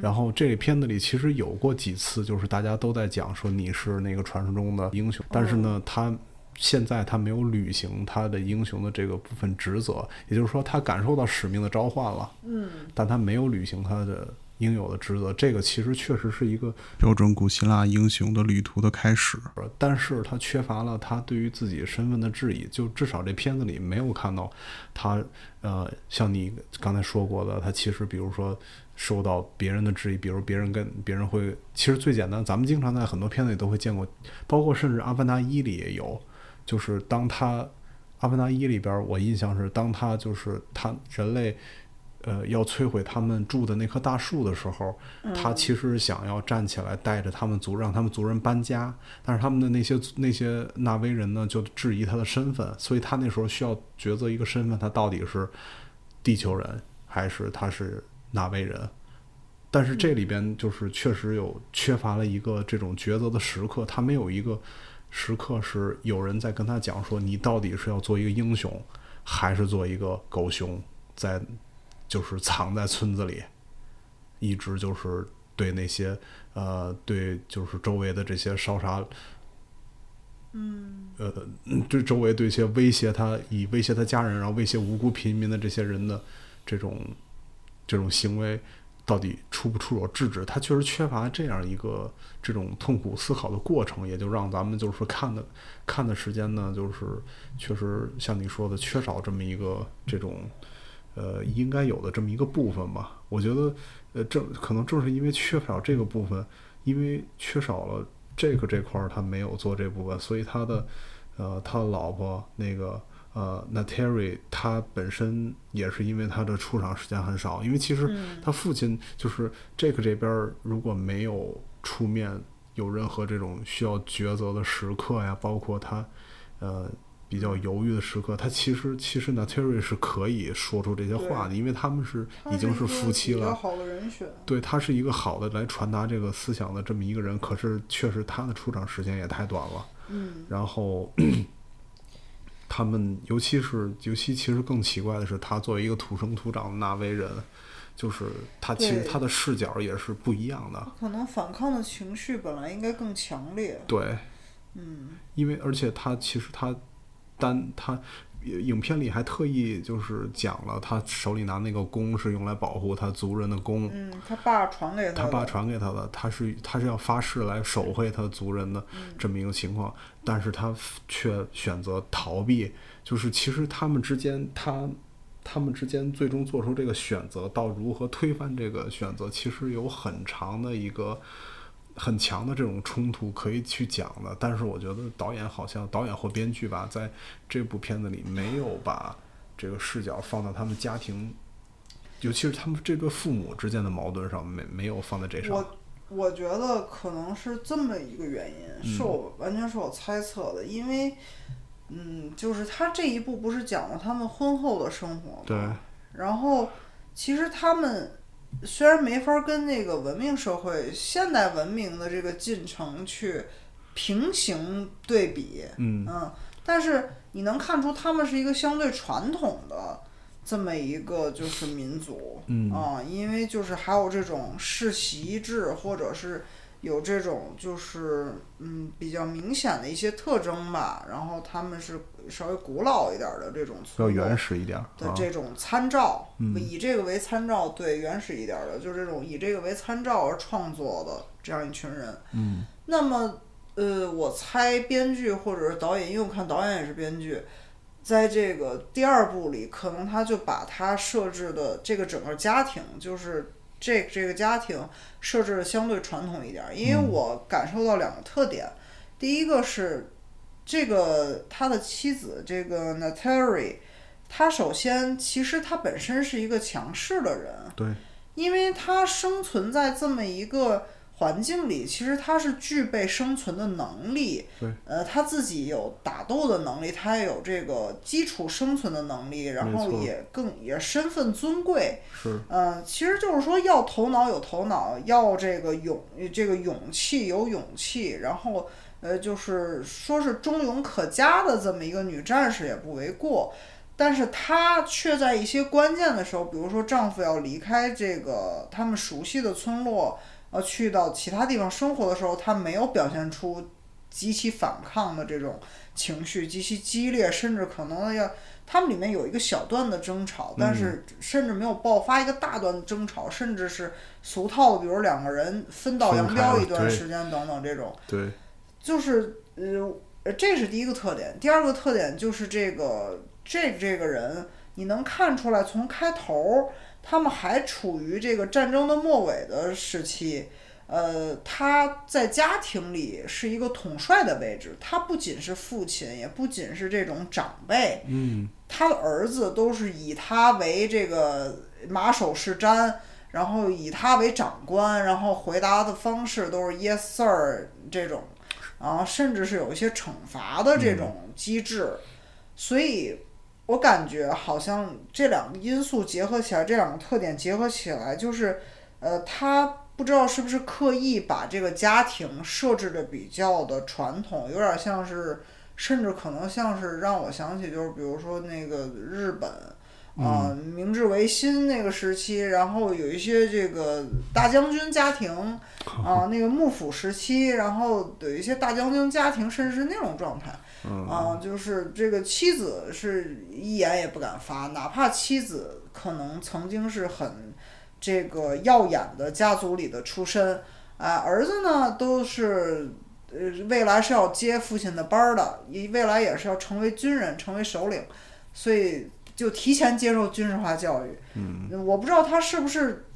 然后这个片子里其实有过几次，就是大家都在讲说你是那个传说中的英雄，但是呢，他现在他没有履行他的英雄的这个部分职责，也就是说他感受到使命的召唤了，嗯，但他没有履行他的应有的职责。这个其实确实是一个标准古希腊英雄的旅途的开始。但是他缺乏了他对于自己身份的质疑，就至少这片子里没有看到他，呃，像你刚才说过的，他其实比如说受到别人的质疑，比如别人跟别人会，其实最简单，咱们经常在很多片子里都会见过，包括甚至《阿凡达一》里也有，就是当他《阿凡达一》里边，我印象是当他就是他人类。呃，要摧毁他们住的那棵大树的时候，他其实想要站起来，带着他们族，让他们族人搬家。但是他们的那些那些纳威人呢，就质疑他的身份，所以他那时候需要抉择一个身份，他到底是地球人还是他是纳威人。但是这里边就是确实有缺乏了一个这种抉择的时刻，他没有一个时刻是有人在跟他讲说，你到底是要做一个英雄，还是做一个狗熊，在就是藏在村子里，一直就是对那些呃对就是周围的这些烧杀。嗯，呃，对周围对一些威胁他，以威胁他家人，然后威胁无辜平民的这些人的这种这种行为，到底出不出手制止？他确实缺乏这样一个这种痛苦思考的过程，也就让咱们就是看的看的时间呢，就是确实像你说的，缺少这么一个这种呃应该有的这么一个部分吧。我觉得，呃，正可能正是因为缺少这个部分，因为缺少了。这个这块儿他没有做这部分，所以他的，呃，他老婆那个呃，Nateri 他本身也是因为他的出场时间很少，因为其实他父亲就是这个这边如果没有出面有任何这种需要抉择的时刻呀，包括他，呃。比较犹豫的时刻，他其实其实呢，Terry 是可以说出这些话的，因为他们是已经是夫妻了。好的人选。对他是一个好的来传达这个思想的这么一个人，可是确实他的出场时间也太短了。嗯。然后，他们尤其是尤其其实更奇怪的是，他作为一个土生土长的纳威人，就是他其实他的视角也是不一样的。可能反抗的情绪本来应该更强烈。对。嗯。因为而且他其实他。但他影片里还特意就是讲了，他手里拿那个弓是用来保护他族人的弓。嗯，他爸传给他。他爸传给他的，他是他是要发誓来守卫他族人的这么一个情况，但是他却选择逃避。就是其实他们之间，他他们之间最终做出这个选择，到如何推翻这个选择，其实有很长的一个。很强的这种冲突可以去讲的，但是我觉得导演好像导演或编剧吧，在这部片子里没有把这个视角放到他们家庭，尤其是他们这对父母之间的矛盾上，没没有放在这上。我我觉得可能是这么一个原因，是我完全是我猜测的，因为嗯，就是他这一部不是讲了他们婚后的生活吗？对。然后其实他们。虽然没法跟那个文明社会、现代文明的这个进程去平行对比，嗯嗯，但是你能看出他们是一个相对传统的这么一个就是民族，嗯啊，因为就是还有这种世袭制，或者是。有这种就是嗯比较明显的一些特征吧，然后他们是稍微古老一点的这种，比较原始一点的这种参照，以这个为参照，对原始一点的，就是这种以这个为参照而创作的这样一群人。嗯，那么呃，我猜编剧或者是导演，因为我看导演也是编剧，在这个第二部里，可能他就把他设置的这个整个家庭就是。这这个家庭设置的相对传统一点，因为我感受到两个特点。第一个是这个他的妻子这个 Natarie，他首先其实他本身是一个强势的人，对，因为他生存在这么一个。环境里，其实他是具备生存的能力。对，呃，他自己有打斗的能力，他也有这个基础生存的能力，然后也更也身份尊贵。是，嗯，其实就是说要头脑有头脑，要这个勇这个勇气有勇气，然后呃，就是说是忠勇可嘉的这么一个女战士也不为过。但是她却在一些关键的时候，比如说丈夫要离开这个他们熟悉的村落。呃，去到其他地方生活的时候，他没有表现出极其反抗的这种情绪，极其激烈，甚至可能要他们里面有一个小段的争吵，但是甚至没有爆发一个大段的争吵，甚至是俗套的，比如两个人分道扬镳一段时间等等这种。对，就是呃，这是第一个特点。第二个特点就是这个这这个人，你能看出来从开头。他们还处于这个战争的末尾的时期，呃，他在家庭里是一个统帅的位置，他不仅是父亲，也不仅是这种长辈，嗯，他的儿子都是以他为这个马首是瞻，然后以他为长官，然后回答的方式都是 yes sir 这种，然后，甚至是有一些惩罚的这种机制，所以。我感觉好像这两个因素结合起来，这两个特点结合起来，就是，呃，他不知道是不是刻意把这个家庭设置的比较的传统，有点像是，甚至可能像是让我想起就是比如说那个日本。啊、明治维新那个时期，然后有一些这个大将军家庭，啊、那个幕府时期，然后有一些大将军家庭，甚至是那种状态，啊、就是这个妻子是一言也不敢发，哪怕妻子可能曾经是很这个耀眼的家族里的出身，啊、儿子呢都是。呃，未来是要接父亲的班儿的，也未来也是要成为军人，成为首领，所以就提前接受军事化教育。嗯，我不知道他是不是，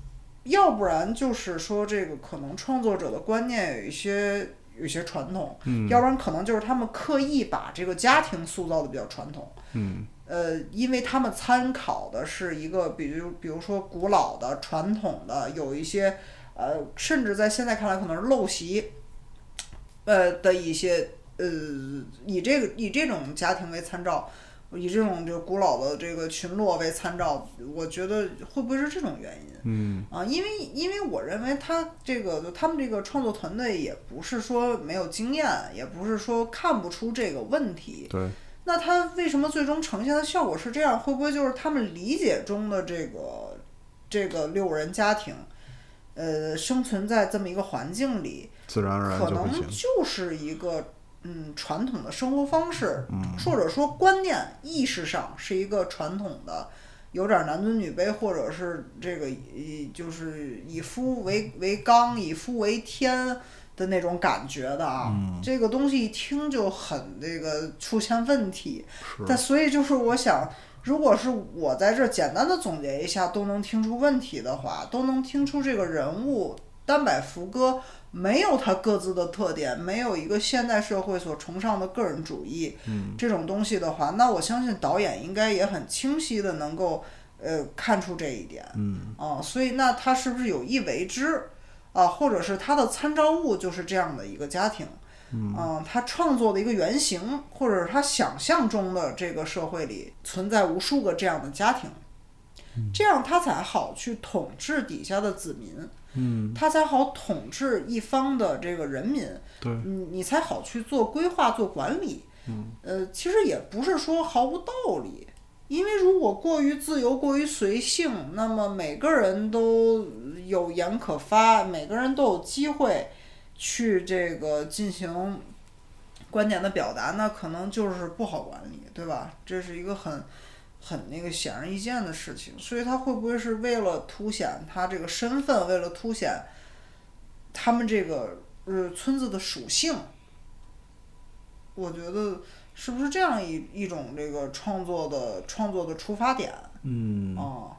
要不然就是说这个可能创作者的观念有一些有些传统，嗯，要不然可能就是他们刻意把这个家庭塑造的比较传统。嗯，呃，因为他们参考的是一个，比如比如说古老的、传统的，有一些呃，甚至在现在看来可能是陋习，呃的一些呃，以这个以这种家庭为参照，以这种就古老的这个群落为参照，我觉得会不会是这种原因？嗯啊，因为因为我认为他这个他们这个创作团队也不是说没有经验，也不是说看不出这个问题。对，那他为什么最终呈现的效果是这样？会不会就是他们理解中的这个这个六人家庭，呃，生存在这么一个环境里，自然而然可能。就是一个嗯传统的生活方式，或者说观念意识上是一个传统的，有点男尊女卑，或者是这个以就是以夫为为纲，以夫为天的那种感觉的啊。这个东西一听就很这个出现问题。但所以就是我想，如果是我在这儿简单的总结一下，都能听出问题的话，都能听出这个人物单摆福哥没有他各自的特点，没有一个现代社会所崇尚的个人主义，这种东西的话，那我相信导演应该也很清晰的能够呃看出这一点，嗯。啊，所以那他是不是有意为之啊，或者是他的参照物就是这样的一个家庭？嗯，他创作的一个原型，或者是他想象中的这个社会里存在无数个这样的家庭，这样他才好去统治底下的子民，嗯，他才好统治一方的这个人民，对，你你才好去做规划、做管理。嗯，呃，其实也不是说毫无道理，因为如果过于自由、过于随性，那么每个人都有言可发，每个人都有机会去这个进行观点的表达，那可能就是不好管理，对吧？这是一个很很那个显而易见的事情，所以他会不会是为了凸显他这个身份，为了凸显他们这个呃村子的属性？我觉得是不是这样一一种这个创作的创作的出发点嗯，啊？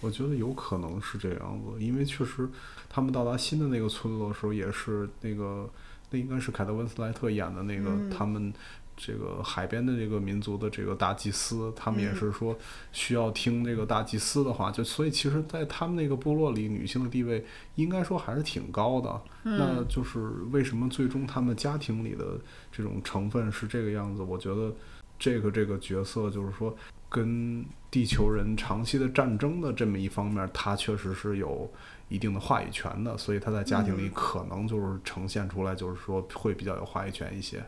我觉得有可能是这样子，因为确实他们到达新的那个村落的时候，也是那个那应该是凯特温斯莱特演的那个、嗯他们这个海边的这个民族的这个大祭司，他们也嗯是说需要听这个大祭司的话，就所以其实，在他们那个部落里，女性的地位应该说还是挺高的。嗯那就是为什么最终他们家庭里的这种成分是这个样子？我觉得这个这个角色就是说。跟地球人长期的战争的这么一方面，他确实是有一定的话语权的，所以他在家庭里嗯可能就是呈现出来，就是说会比较有话语权一些，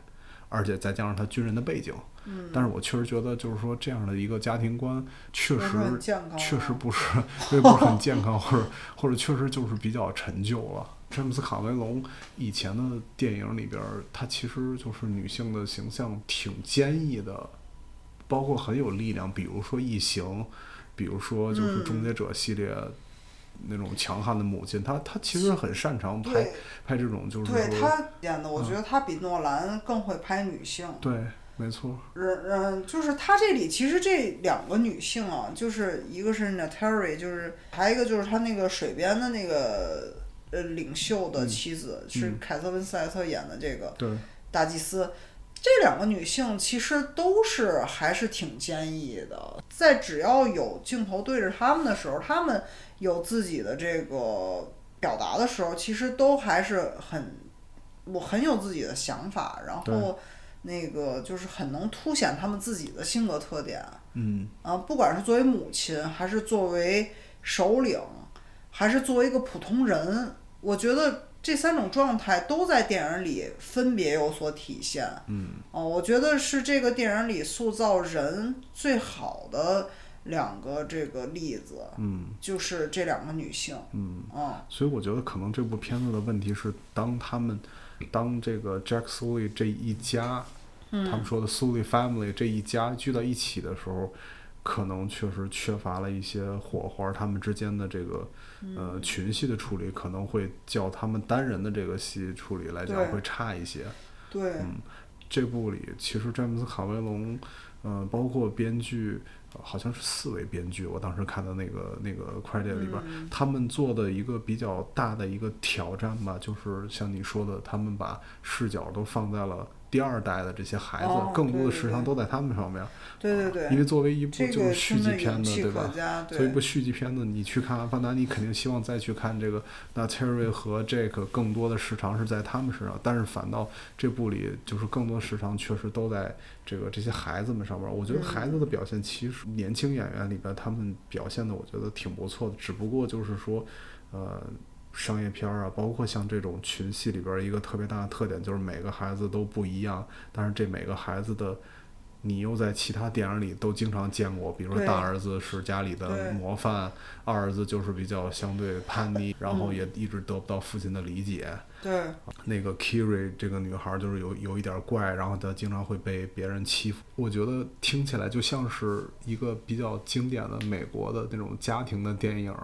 而且再加上他军人的背景。嗯，但是我确实觉得，就是说这样的一个家庭观，确实确实不是，也不是很健康，或者或者确实就是比较陈旧了。詹姆斯卡梅隆以前的电影里边儿，他其实就是女性的形象挺坚毅的，包括很有力量，比如说《异形》，比如说就是《嗯终结者》系列。那种强悍的母亲，她她其实很擅长拍拍这种，就是说对她演的，我觉得她比诺兰更会拍女性。对，没错，嗯嗯，就是她这里其实这两个女性啊，就是一个是 Natari，就是还有一个就是她那个水边的那个呃领袖的妻子，是嗯凯瑟温斯莱特演的这个对，大祭司。这两个女性其实都是还是挺坚毅的，在只要有镜头对着她们的时候，她们有自己的这个表达的时候，其实都还是很，我很有自己的想法，然后那个就是很能凸显她们自己的性格特点。嗯。啊，不管是作为母亲，还是作为首领，还是作为一个普通人，我觉得这三种状态都在电影里分别有所体现。嗯哦，我觉得是这个电影里塑造人最好的两个这个例子，嗯就是这两个女性。嗯，啊，所以我觉得可能这部片子的问题是，当他们当这个 Jack Sully 这一家，嗯他们说的 Sully family 这一家聚到一起的时候，可能确实缺乏了一些火花，他们之间的这个嗯呃群戏的处理可能会较他们单人的这个戏处理来讲会差一些。对，嗯这部里其实詹姆斯卡梅隆，呃，包括编剧，呃好像是四位编剧，我当时看的那个那个 credit 里边，嗯他们做的一个比较大的一个挑战吧，就是像你说的，他们把视角都放在了第二代的这些孩子，哦更多的时长都在他们上面。对对对，因为作为一部就是续集片子，对吧？嘉。作为一部，续集片子，你去看《阿凡达》，你肯定希望再去看这个。那 Terry 和 Jake 更多的时长是在他们身上，但是反倒这部里就是更多时长确实都在这个这些孩子们上面。我觉得孩子的表现，其实年轻演员里边他们表现的，我觉得挺不错的。只不过就是说，呃。商业片儿啊，包括像这种群戏里边儿一个特别大的特点就是每个孩子都不一样，但是这每个孩子的你又在其他电影里都经常见过，比如说大儿子是家里的模范，二儿子就是比较相对叛逆，然后嗯也一直得不到父亲的理解。对，那个 Kiri 这个女孩就是有有一点怪，然后她经常会被别人欺负。我觉得听起来就像是一个比较经典的美国的那种家庭的电影。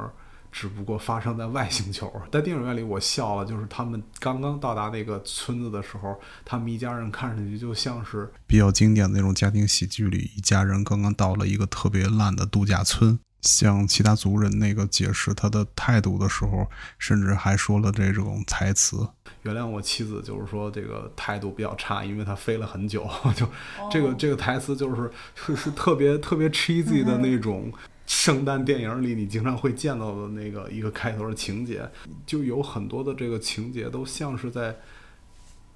只不过发生在外星球，在电影院里我笑了，就是他们刚刚到达那个村子的时候，他们一家人看上去就像是比较经典的那种家庭喜剧里，一家人刚刚到了一个特别烂的度假村，向其他族人那个解释他的态度的时候，甚至还说了这种台词。原谅我妻子，就是说这个态度比较差，因为她飞了很久，就这个这个台词就是是 是特别特别 cheesy 的那种。圣诞电影里你经常会见到的那个一个开头的情节，就有很多的这个情节都像是在，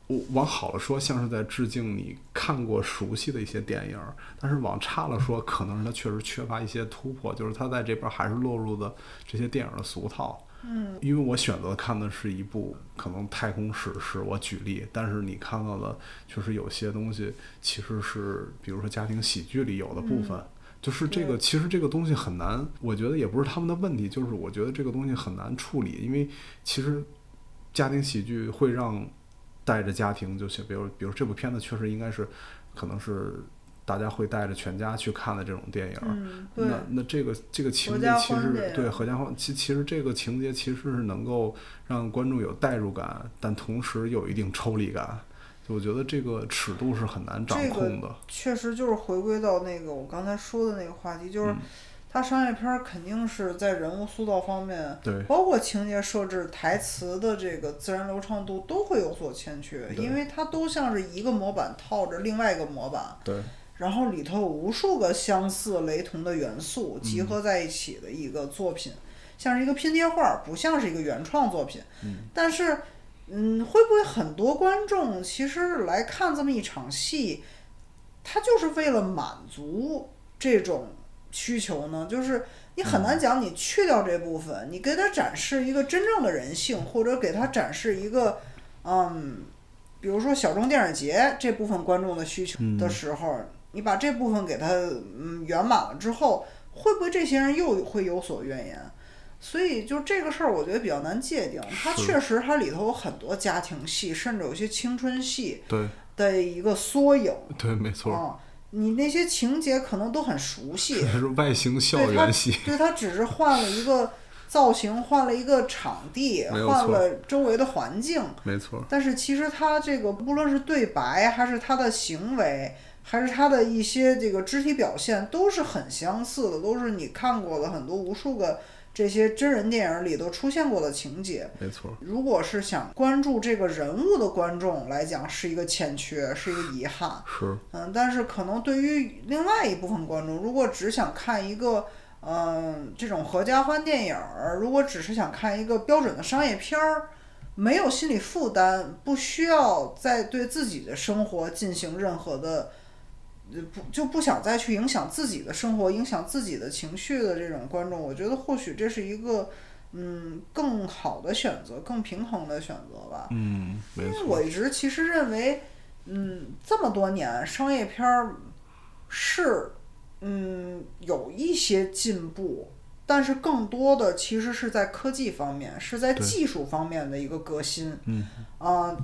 我往好了说像是在致敬你看过熟悉的一些电影，但是往差了说，可能是它确实缺乏一些突破，就是它在这边还是落入的这些电影的俗套。嗯，因为我选择看的是一部可能太空史诗，我举例，但是你看到的确实有些东西其实是，比如说家庭喜剧里有的部分。就是这个，其实这个东西很难，我觉得也不是他们的问题，就是我觉得这个东西很难处理，因为其实家庭喜剧会让带着家庭，就行比如比如这部片子确实应该是，可能是大家会带着全家去看的这种电影。嗯，对，那那这个这个情节其实对合家欢，其其实这个情节其实是能够让观众有代入感，但同时有一定抽离感。就我觉得这个尺度是很难掌控的。个确实就是回归到那个我刚才说的那个话题，就是嗯。它商业片儿肯定是在人物塑造方面，对。包括情节设置、台词的这个自然流畅度都会有所欠缺，因为它都像是一个模板套着另外一个模板，对。然后里头有无数个相似雷同的元素集嗯合在一起的一个作品，像是一个拼贴画，不像是一个原创作品。嗯。但是，嗯，会不会很多观众其实来看这么一场戏，他就是为了满足这种需求呢？就是你很嗯难讲，你去掉这部分，你给他展示一个真正的人性，或者给他展示一个，嗯，比如说小众电影节这部分观众的需求的时候，你把这部分给他嗯圆满了之后，会不会这些人又会有所怨言？所以就这个事儿，我觉得比较难界定。它确实，它里头有很多家庭戏，甚至有些青春戏的一个缩影对，没错，啊。你那些情节可能都很熟悉，这是外形校园戏。对他只是换了一个造型，换了一个场地，换了周围的环境，没错，但是其实他这个不论是对白，还是他的行为，还是他的一些这个肢体表现，都是很相似的，都是你看过的很多无数个这些真人电影里都出现过的情节。没错，如果是想关注这个人物的观众来讲，是一个欠缺，是一个遗憾。是嗯，但是可能对于另外一部分观众，如果只想看一个，嗯、这种合家欢电影儿，如果只是想看一个标准的商业片儿，没有心理负担，不需要再对自己的生活进行任何的，呃不就不想再去影响自己的生活、影响自己的情绪的这种观众，我觉得或许这是一个嗯更好的选择、更平衡的选择吧。因为，我一直其实认为，嗯，这么多年商业片儿是嗯有一些进步，但是更多的其实是在科技方面，是在技术方面的一个革新。嗯啊、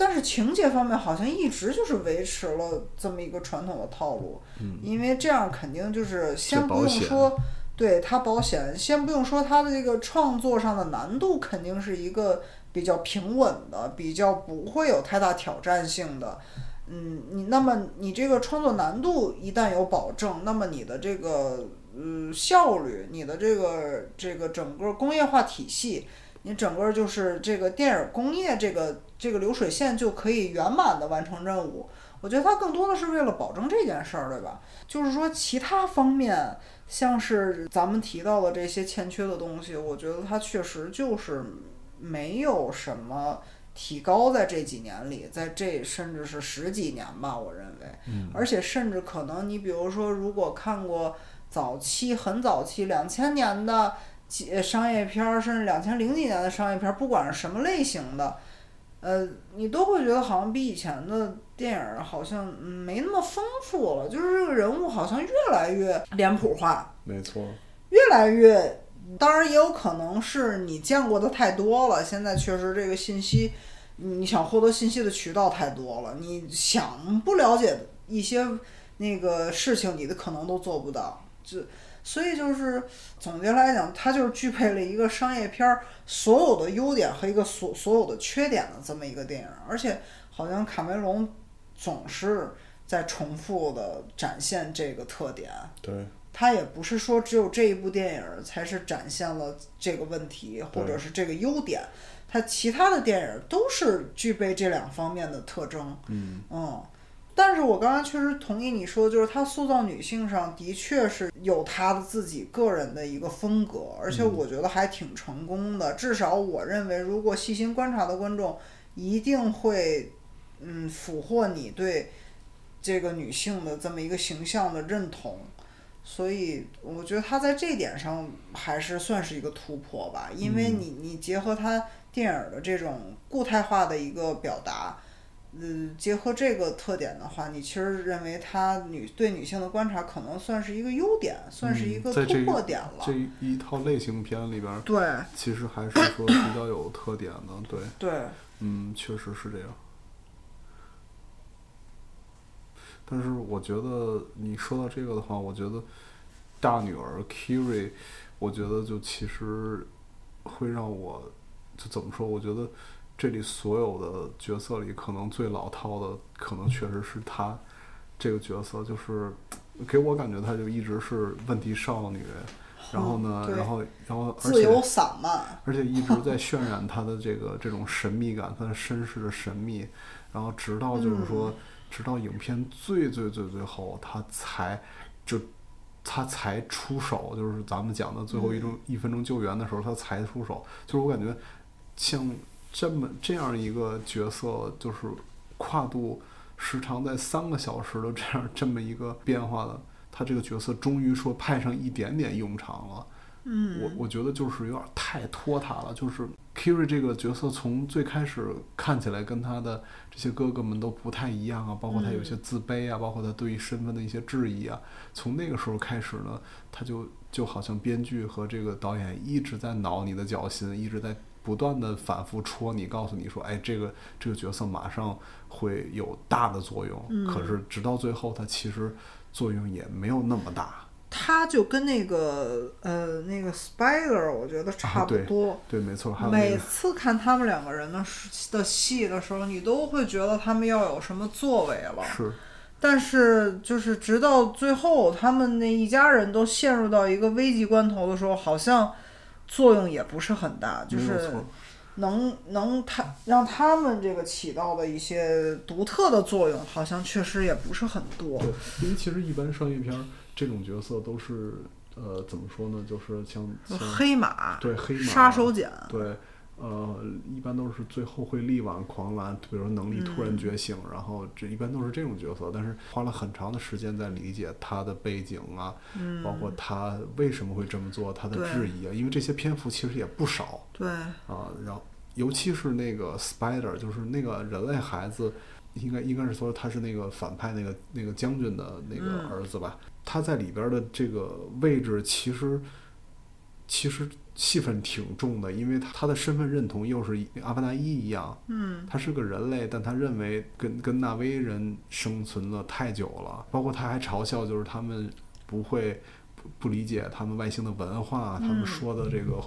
但是情节方面好像一直就是维持了这么一个传统的套路，嗯因为这样肯定就是先不用说，对它保险，先不用说它的这个创作上的难度肯定是一个比较平稳的，比较不会有太大挑战性的。嗯，你那么你这个创作难度一旦有保证，那么你的这个呃效率，你的这个这个整个工业化体系，你整个就是这个电影工业这个这个流水线就可以圆满的完成任务。我觉得它更多的是为了保证这件事儿，对吧？就是说其他方面，像是咱们提到的这些欠缺的东西，我觉得它确实就是没有什么提高在这几年里，在这甚至是十几年吧，我认为。而且甚至可能你比如说，如果看过早期很早期两千年的几呃商业片儿，甚至两千零几年的商业片儿，不管是什么类型的，呃，你都会觉得好像比以前的电影儿好像嗯没那么丰富了，就是这个人物好像越来越脸谱化，没错，越来越，当然也有可能是你见过的太多了，现在确实这个信息，你想获得信息的渠道太多了，你想不了解一些那个事情，你的可能都做不到，就所以就是总结来讲，它就是具备了一个商业片儿所有的优点和一个所所有的缺点的这么一个电影，而且好像卡梅隆总是在重复的展现这个特点。对，它也不是说只有这一部电影才是展现了这个问题或者是这个优点，他其他的电影都是具备这两方面的特征。嗯但是我刚才确实同意你说，就是他塑造女性上的确是有他的自己个人的一个风格，而且我觉得还挺成功的。至少我认为，如果细心观察的观众，一定会嗯俘获你对这个女性的这么一个形象的认同。所以我觉得他在这点上还是算是一个突破吧，因为你你结合他电影的这种固态化的一个表达，嗯，结合这个特点的话，你其实认为他女对女性的观察可能算是一个优点，算是一个突破点了。这一套类型片里边，对其实还是说比较有特点的，对，对，嗯，确实是这样。但是我觉得你说到这个的话，我觉得大女儿 Kiri，我觉得就其实会让我就怎么说？我觉得这里所有的角色里，可能最老套的，可能确实是他这个角色，就是给我感觉他就一直是问题少女。然后呢，嗯然后然后而且自由散漫，而且一直在 渲染他的这个这种神秘感，他的身世的神秘，然后直到就是说，直到影片最最最最后，他才就他才出手，就是咱们讲的最后一钟一分钟救援的时候，他才出手。就是我感觉像这么这样一个角色，就是跨度时长在三个小时的这样这么一个变化的，他这个角色终于说派上一点点用场了。嗯我我觉得就是有点太拖沓了。就是 Kiri 这个角色从最开始看起来跟他的这些哥哥们都不太一样啊，包括他有些自卑啊，包括他对于身份的一些质疑啊。从那个时候开始呢，他就就好像编剧和这个导演一直在挠你的脚心，一直在不断的反复戳你，告诉你说，哎，这个这个角色马上会有大的作用。可是直到最后，他其实作用也没有那么大。他就跟那个呃那个 Spider，我觉得差不对多。对，没错，还有那每次看他们两个人的的戏的时候，你都会觉得他们要有什么作为了。是。但是就是直到最后，他们那一家人都陷入到一个危急关头的时候，好像作用也不是很大，就是能能他让他们这个起到的一些独特的作用，好像确实也不是很多。对，因为其实一般商业片儿这种角色都是呃怎么说呢，就是像像黑马，对黑马杀手锏，对，呃，一般都是最后会力挽狂澜，比如说能力突然觉醒，然后这一般都是这种角色。但是花了很长的时间在理解他的背景啊，包括他为什么会这么做，他的质疑啊，因为这些篇幅其实也不少。对，啊，然后尤其是那个 Spider，就是那个人类孩子，应该应该是说他是那个反派那个那个将军的那个儿子吧？他在里边的这个位置其实其实戏份挺重的，因为他他的身份认同又是阿凡达一一样，嗯，他是个人类，但他认为跟跟纳威人生存了太久了，包括他还嘲笑就是他们不会不不理解他们外星的文化，他们说的这个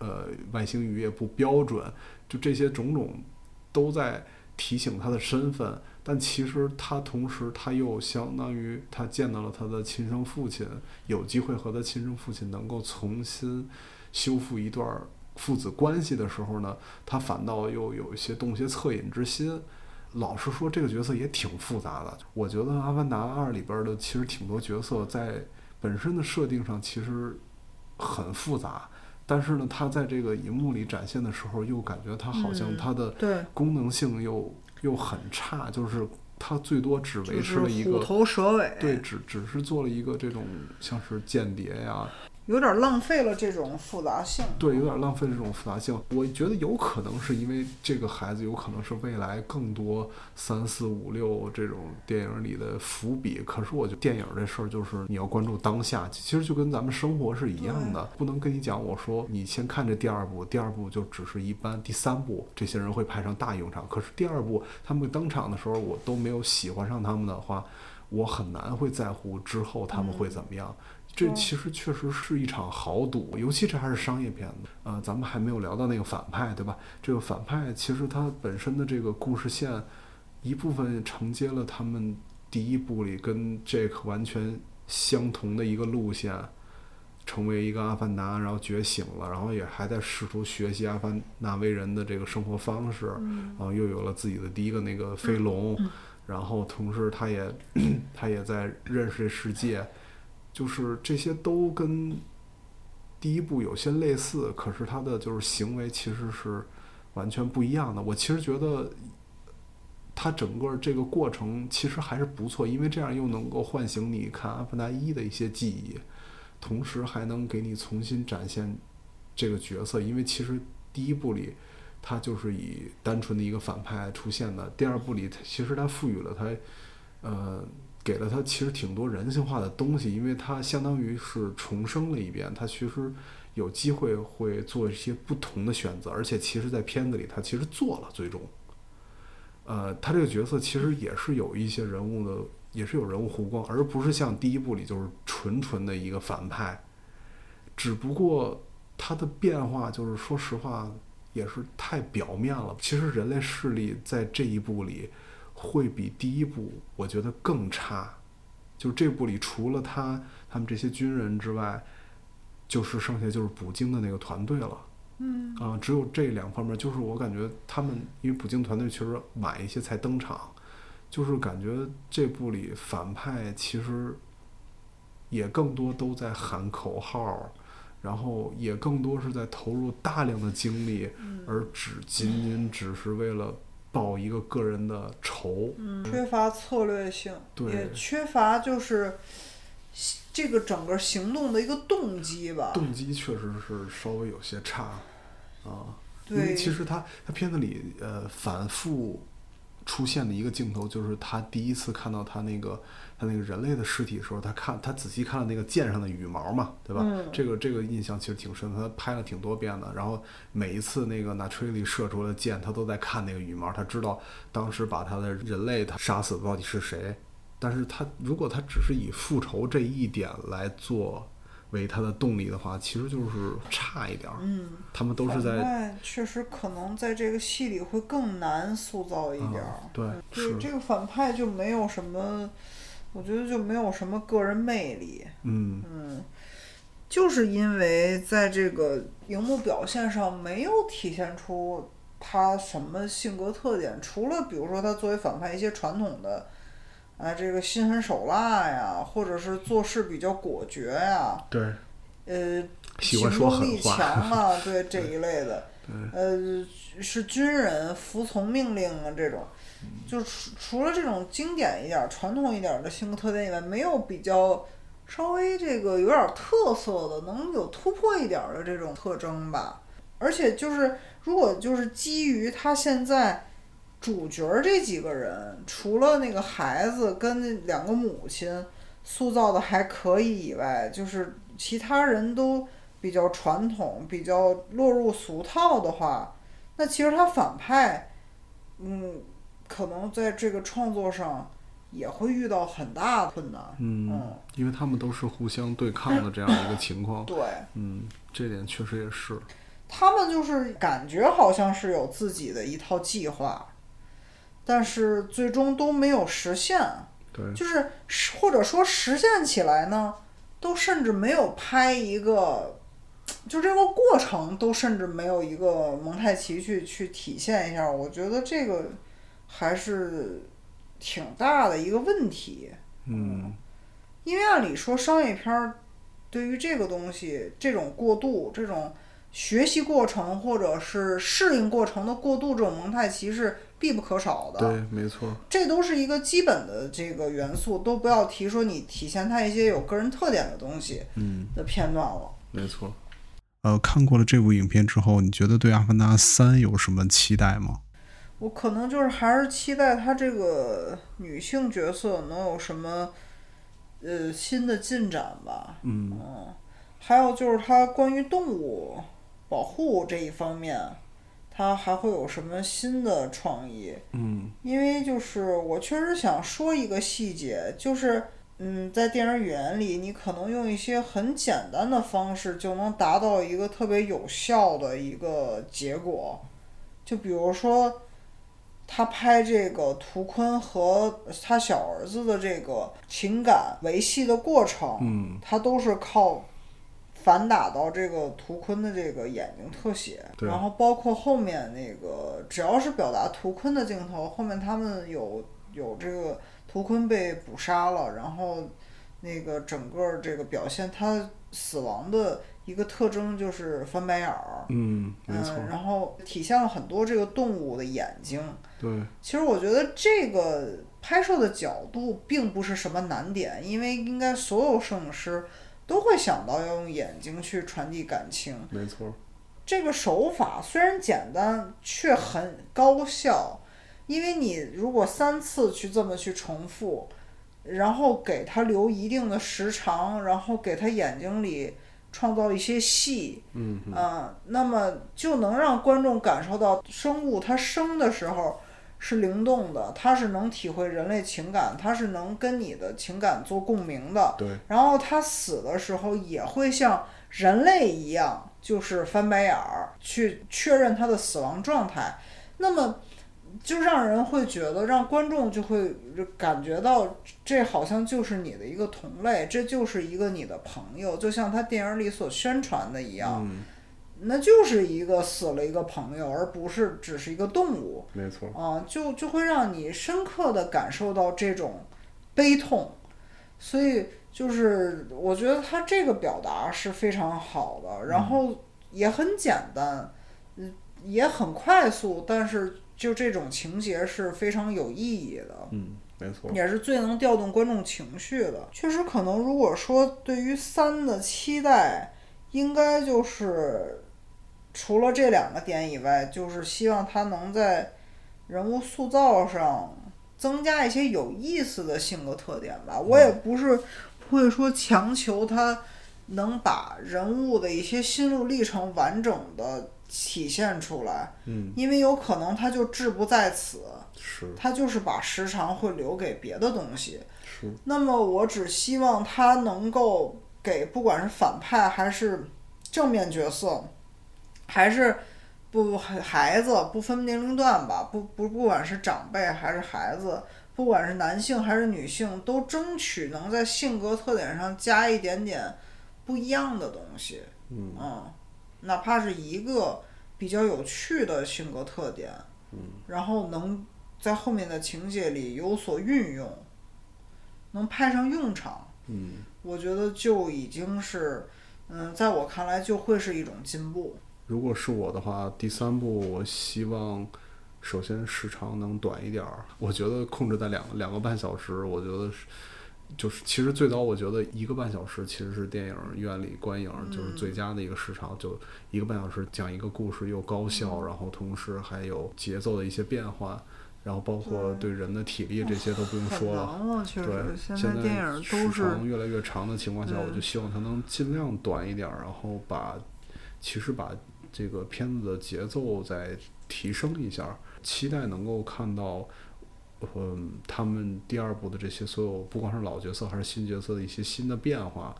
呃外星语也不标准，就这些种种都在提醒他的身份。但其实他同时他又相当于他见到了他的亲生父亲，有机会和他亲生父亲能够重新修复一段父子关系的时候呢，他反倒又有一些动些恻隐之心。老实说，这个角色也挺复杂的。我觉得《阿凡达二》里边的其实挺多角色在本身的设定上其实很复杂，但是呢，它在这个荧幕里展现的时候，又感觉它好像它的功能性又又很差，就是它最多只维持了一个虎头蛇尾，对，只只是做了一个这种像是间谍呀，有点浪费了这种复杂性。对，有点浪费这种复杂性。我觉得有可能是因为这个孩子有可能是未来更多三四五六这种电影里的伏笔。可是我觉得电影这事儿就是你要关注当下，其实就跟咱们生活是一样的，不能跟你讲我说你先看这第二部，第二部就只是一般，第三部这些人会派上大用场。可是第二部他们登场的时候，我都没有喜欢上他们的话，我很难会在乎之后他们会怎么样。这其实确实是一场豪赌，尤其这还是商业片子。呃，咱们还没有聊到那个反派，对吧？这个反派其实他本身的这个故事线，一部分承接了他们第一部里跟 Jake 完全相同的一个路线，成为一个阿凡达，然后觉醒了，然后也还在试图学习阿凡纳威人的这个生活方式，然后又有了自己的第一个那个飞龙，然后同时他也 他也在认识这世界。就是这些都跟第一部有些类似，可是他的就是行为其实是完全不一样的。我其实觉得他整个这个过程其实还是不错，因为这样又能够唤醒你看《阿凡达一》的一些记忆，同时还能给你重新展现这个角色。因为其实第一部里他就是以单纯的一个反派出现的，第二部里其实他赋予了他，呃。给了他其实挺多人性化的东西，因为他相当于是重生了一遍，他其实有机会会做一些不同的选择，而且其实，在片子里他其实做了最终，呃，他这个角色其实也是有一些人物的，也是有人物弧光，而不是像第一部里就是纯纯的一个反派，只不过他的变化就是说实话也是太表面了。其实人类势力在这一部里。会比第一部我觉得更差，就是这部里除了他他们这些军人之外，就是剩下就是捕鲸的那个团队了。嗯啊，只有这两方面，就是我感觉他们因为捕鲸团队确实晚一些才登场，就是感觉这部里反派其实也更多都在喊口号，然后也更多是在投入大量的精力，而只仅仅只是为了。报一个个人的仇，缺乏策略性，对。也缺乏就是这个整个行动的一个动机吧。动机确实是稍微有些差，啊，因为，其实他他片子里呃反复出现的一个镜头，就是他第一次看到他那个他那个人类的尸体的时候，他看他仔细看了那个剑上的羽毛嘛，对吧？嗯这个这个印象其实挺深，他拍了挺多遍的。然后每一次那个拿吹力射出来的箭，他都在看那个羽毛，他知道当时把他的人类他杀死的到底是谁。但是他如果他只是以复仇这一点来作为他的动力的话，其实就是差一点儿。嗯，他们都是反在派确实可能在这个戏里会更难塑造一点儿。对是这个反派就没有什么，我觉得就没有什么个人魅力。嗯嗯，就是因为在这个荧幕表现上没有体现出他什么性格特点，除了比如说他作为反派一些传统的，啊，这个心狠手辣呀，或者是做事比较果决呀，对呃，喜欢说行动力强啊，对这一类的。呃，是军人服从命令啊这种，就除除了这种经典一点儿、传统一点儿的性格特点以外，没有比较稍微这个有点特色的，能有突破一点儿的这种特征吧。而且就是如果就是基于他现在主角这几个人，除了那个孩子跟那两个母亲塑造的还可以以外，就是其他人都比较传统、比较落入俗套的话，那其实他反派，嗯，可能在这个创作上也会遇到很大的困难。嗯，因为他们都是互相对抗的这样一个情况。对，嗯，这点确实也是。他们就是感觉好像是有自己的一套计划，但是最终都没有实现。对，就是实或者说实现起来呢，都甚至没有拍一个，就这个过程都甚至没有一个蒙太奇去去体现一下。我觉得这个还是挺大的一个问题。嗯，因为按理说商业片儿对于这个东西这种过渡、这种学习过程或者是适应过程的过渡，这种蒙太奇是必不可少的。对，没错。这都是一个基本的这个元素，都不要提说你体现它一些有个人特点的东西嗯，的片段了。没错。呃，看过了这部影片之后，你觉得对《阿凡达三》有什么期待吗？我可能就是还是期待他这个女性角色能有什么呃新的进展吧。嗯嗯，还有就是他关于动物保护这一方面，他还会有什么新的创意？嗯因为就是我确实想说一个细节，就是嗯，在电影语言里，你可能用一些很简单的方式就能达到一个特别有效的一个结果，就比如说。他拍这个图坤和他小儿子的这个情感维系的过程，嗯。他都是靠反打到这个图坤的这个眼睛特写，然后包括后面那个只要是表达图坤的镜头，后面他们有有这个图坤被捕杀了，然后那个整个这个表现他死亡的一个特征就是翻白眼儿，嗯，没错。嗯，然后体现了很多这个动物的眼睛。对，其实我觉得这个拍摄的角度并不是什么难点，因为应该所有摄影师都会想到要用眼睛去传递感情。没错。这个手法虽然简单，却很高效，因为你如果三次去这么去重复，然后给他留一定的时长，然后给他眼睛里创造一些戏，嗯那么就能让观众感受到生物它生的时候是灵动的，它是能体会人类情感，它是能跟你的情感做共鸣的。对，然后它死的时候也会像人类一样，就是翻白眼儿去确认它的死亡状态。那么就让人会觉得，让观众就会感觉到，这好像就是你的一个同类，这就是一个你的朋友，就像他电影里所宣传的一样，嗯，那就是一个死了一个朋友，而不是只是一个动物。没错。啊，就就会让你深刻的感受到这种悲痛，所以就是我觉得他这个表达是非常好的，然后也很简单，嗯，也很快速，但是就这种情节是非常有意义的。嗯，没错。也是最能调动观众情绪的。确实，可能如果说对于三的期待，应该就是除了这两个点以外，就是希望他能在人物塑造上增加一些有意思的性格特点吧。我也不是会说强求他能把人物的一些心路历程完整的体现出来，嗯，因为有可能他就志不在此。是他就是把时长会留给别的东西。是。那么我只希望他能够给不管是反派还是正面角色，还是不孩子不分年龄段吧，不不不管是长辈还是孩子，不管是男性还是女性，都争取能在性格特点上加一点点不一样的东西。嗯嗯，哪怕是一个比较有趣的性格特点，嗯，然后能在后面的情节里有所运用，能派上用场，嗯，我觉得就已经是，嗯，在我看来就会是一种进步。如果是我的话，第三部我希望首先时长能短一点儿，我觉得控制在两两个半小时，我觉得是。就是其实最早我觉得一个半小时其实是电影院里观影就是最佳的一个时长，就一个半小时讲一个故事又高效，然后同时还有节奏的一些变化，然后包括对人的体力这些都不用说了。对，，现在电影都时是长越来越长的情况下，我就希望它能尽量短一点儿，然后把其实把这个片子的节奏再提升一下，期待能够看到。嗯，他们第二部的这些所有，不光是老角色还是新角色的一些新的变化，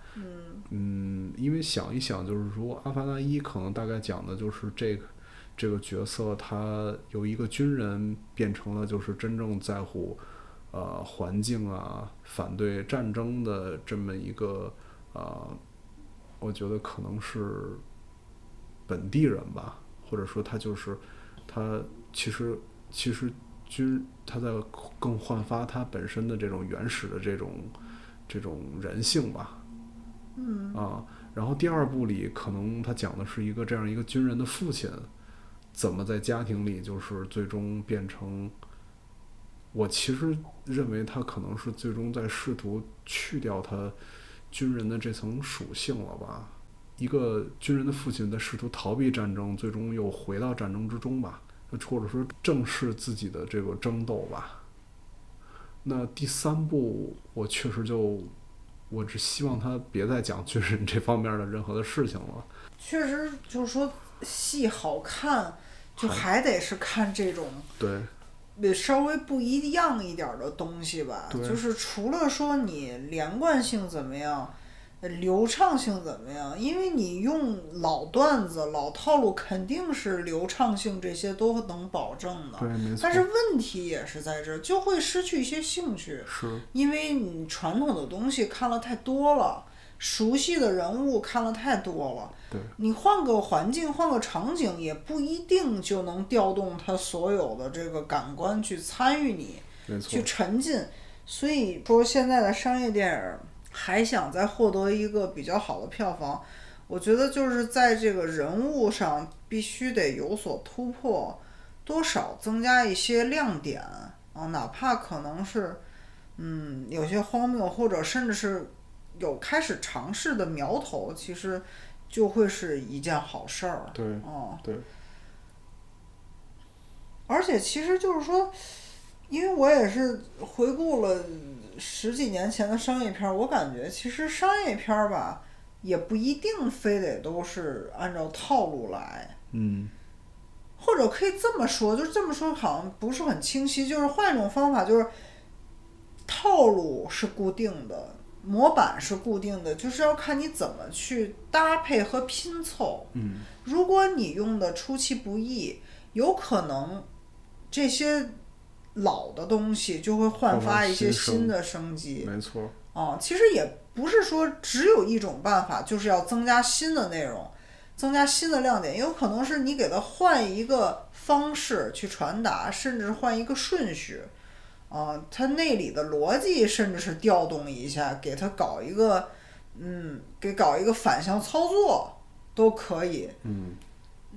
嗯。因为想一想，就是说《阿凡达一》可能大概讲的就是这个这个角色，他由一个军人变成了就是真正在乎呃环境啊、反对战争的这么一个呃，我觉得可能是本地人吧，或者说他就是他其实其实军他在更焕发他本身的这种原始的这种这种人性吧，嗯啊，然后第二部里可能他讲的是一个这样一个军人的父亲怎么在家庭里就是最终变成。我其实认为他可能是最终在试图去掉他军人的这层属性了吧。一个军人的父亲在试图逃避战争，最终又回到战争之中吧，或者说正视自己的这个争斗吧。那第三部，我确实就，我只希望他别再讲军人这方面的任何的事情了。确实就是说戏好看，就还得是看这种对，呃稍微不一样一点儿的东西吧。就是除了说你连贯性怎么样，呃流畅性怎么样，因为你用老段子、老套路，肯定是流畅性这些都能保证的。对，没错。但是问题也是在这儿，就会失去一些兴趣。是，因为你传统的东西看了太多了，熟悉的人物看了太多了，对，你换个环境、换个场景，也不一定就能调动他所有的这个感官去参与你，去。沉浸。所以说，现在的商业电影还想再获得一个比较好的票房，我觉得就是在这个人物上必须得有所突破，多少增加一些亮点啊，哪怕可能是嗯有些荒谬，或者甚至是有开始尝试的苗头，其实就会是一件好事儿。对哦、对，而且其实就是说，因为我也是回顾了十几年前的商业片儿，我感觉其实商业片儿吧，也不一定非得都是按照套路来，嗯，或者可以这么说，就是这么说好像不是很清晰，就是换一种方法，就是套路是固定的，模板是固定的，就是要看你怎么去搭配和拼凑。嗯，如果你用的出其不意，有可能这些老的东西就会焕焕发发一些新的生机。没错。哦，其实也不是说只有一种办法，就是要增加新的内容，增加新的亮点，也有可能是你给它换一个方式去传达，甚至换一个顺序，啊、它那里的逻辑甚至是调动一下，给它搞一个，嗯，给搞一个反向操作都可以。嗯，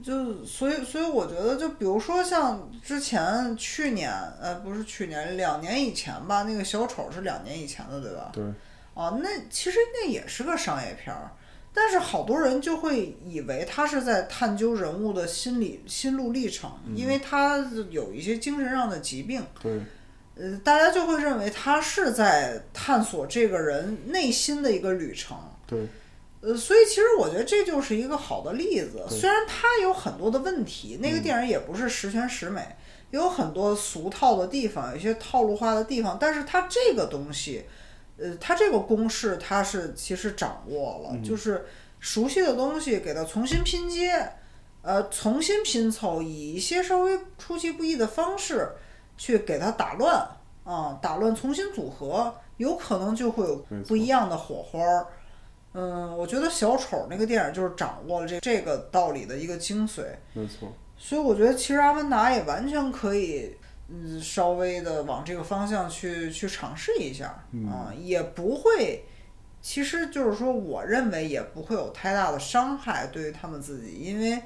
就所以，所以我觉得，就比如说像之前去年，呃，不是去年，两年以前吧，那个小丑是两年以前的，对吧？对，啊，那其实那也是个商业片儿，但是好多人就会以为他是在探究人物的心理心路历程，因为他有一些精神上的疾病，对，呃，大家就会认为他是在探索这个人内心的一个旅程。对，呃，所以其实我觉得这就是一个好的例子。虽然它有很多的问题，那个电影也不是十全十美，也有很多俗套的地方，有些套路化的地方，但是它这个东西，呃，它这个公式它是其实掌握了，就是熟悉的东西给它重新拼接，呃，重新拼凑，以一些稍微出其不意的方式去给它打乱啊、打乱，重新组合，有可能就会有不一样的火花儿。嗯，我觉得小丑那个电影就是掌握了这这个道理的一个精髓，没错。所以我觉得其实阿凡达也完全可以，嗯，稍微的往这个方向去去尝试一下，啊、也不会，其实就是说，我认为也不会有太大的伤害对于他们自己，因为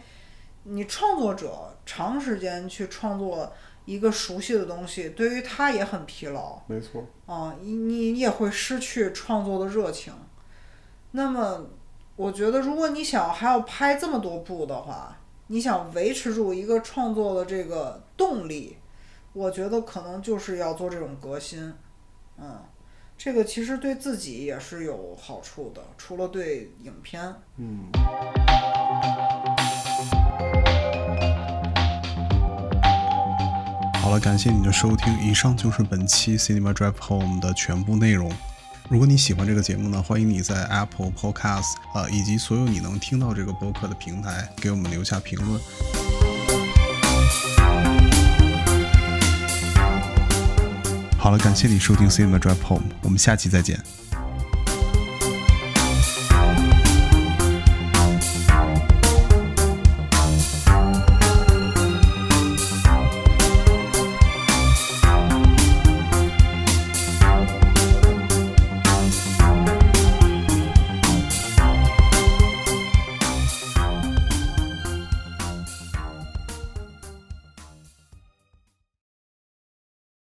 你创作者长时间去创作一个熟悉的东西，对于他也很疲劳没错，啊，你你也会失去创作的热情。那么，我觉得如果你想还要拍这么多部的话，你想维持住一个创作的这个动力，我觉得可能就是要做这种革新，嗯，这个其实对自己也是有好处的，除了对影片。嗯，好了，感谢你的收听，以上就是本期 Cinema Drive Home 的全部内容。如果你喜欢这个节目呢，欢迎你在 Apple Podcast 啊、以及所有你能听到这个播客的平台给我们留下评论。好了，感谢你收听 Cinema Drive Home，我们下期再见。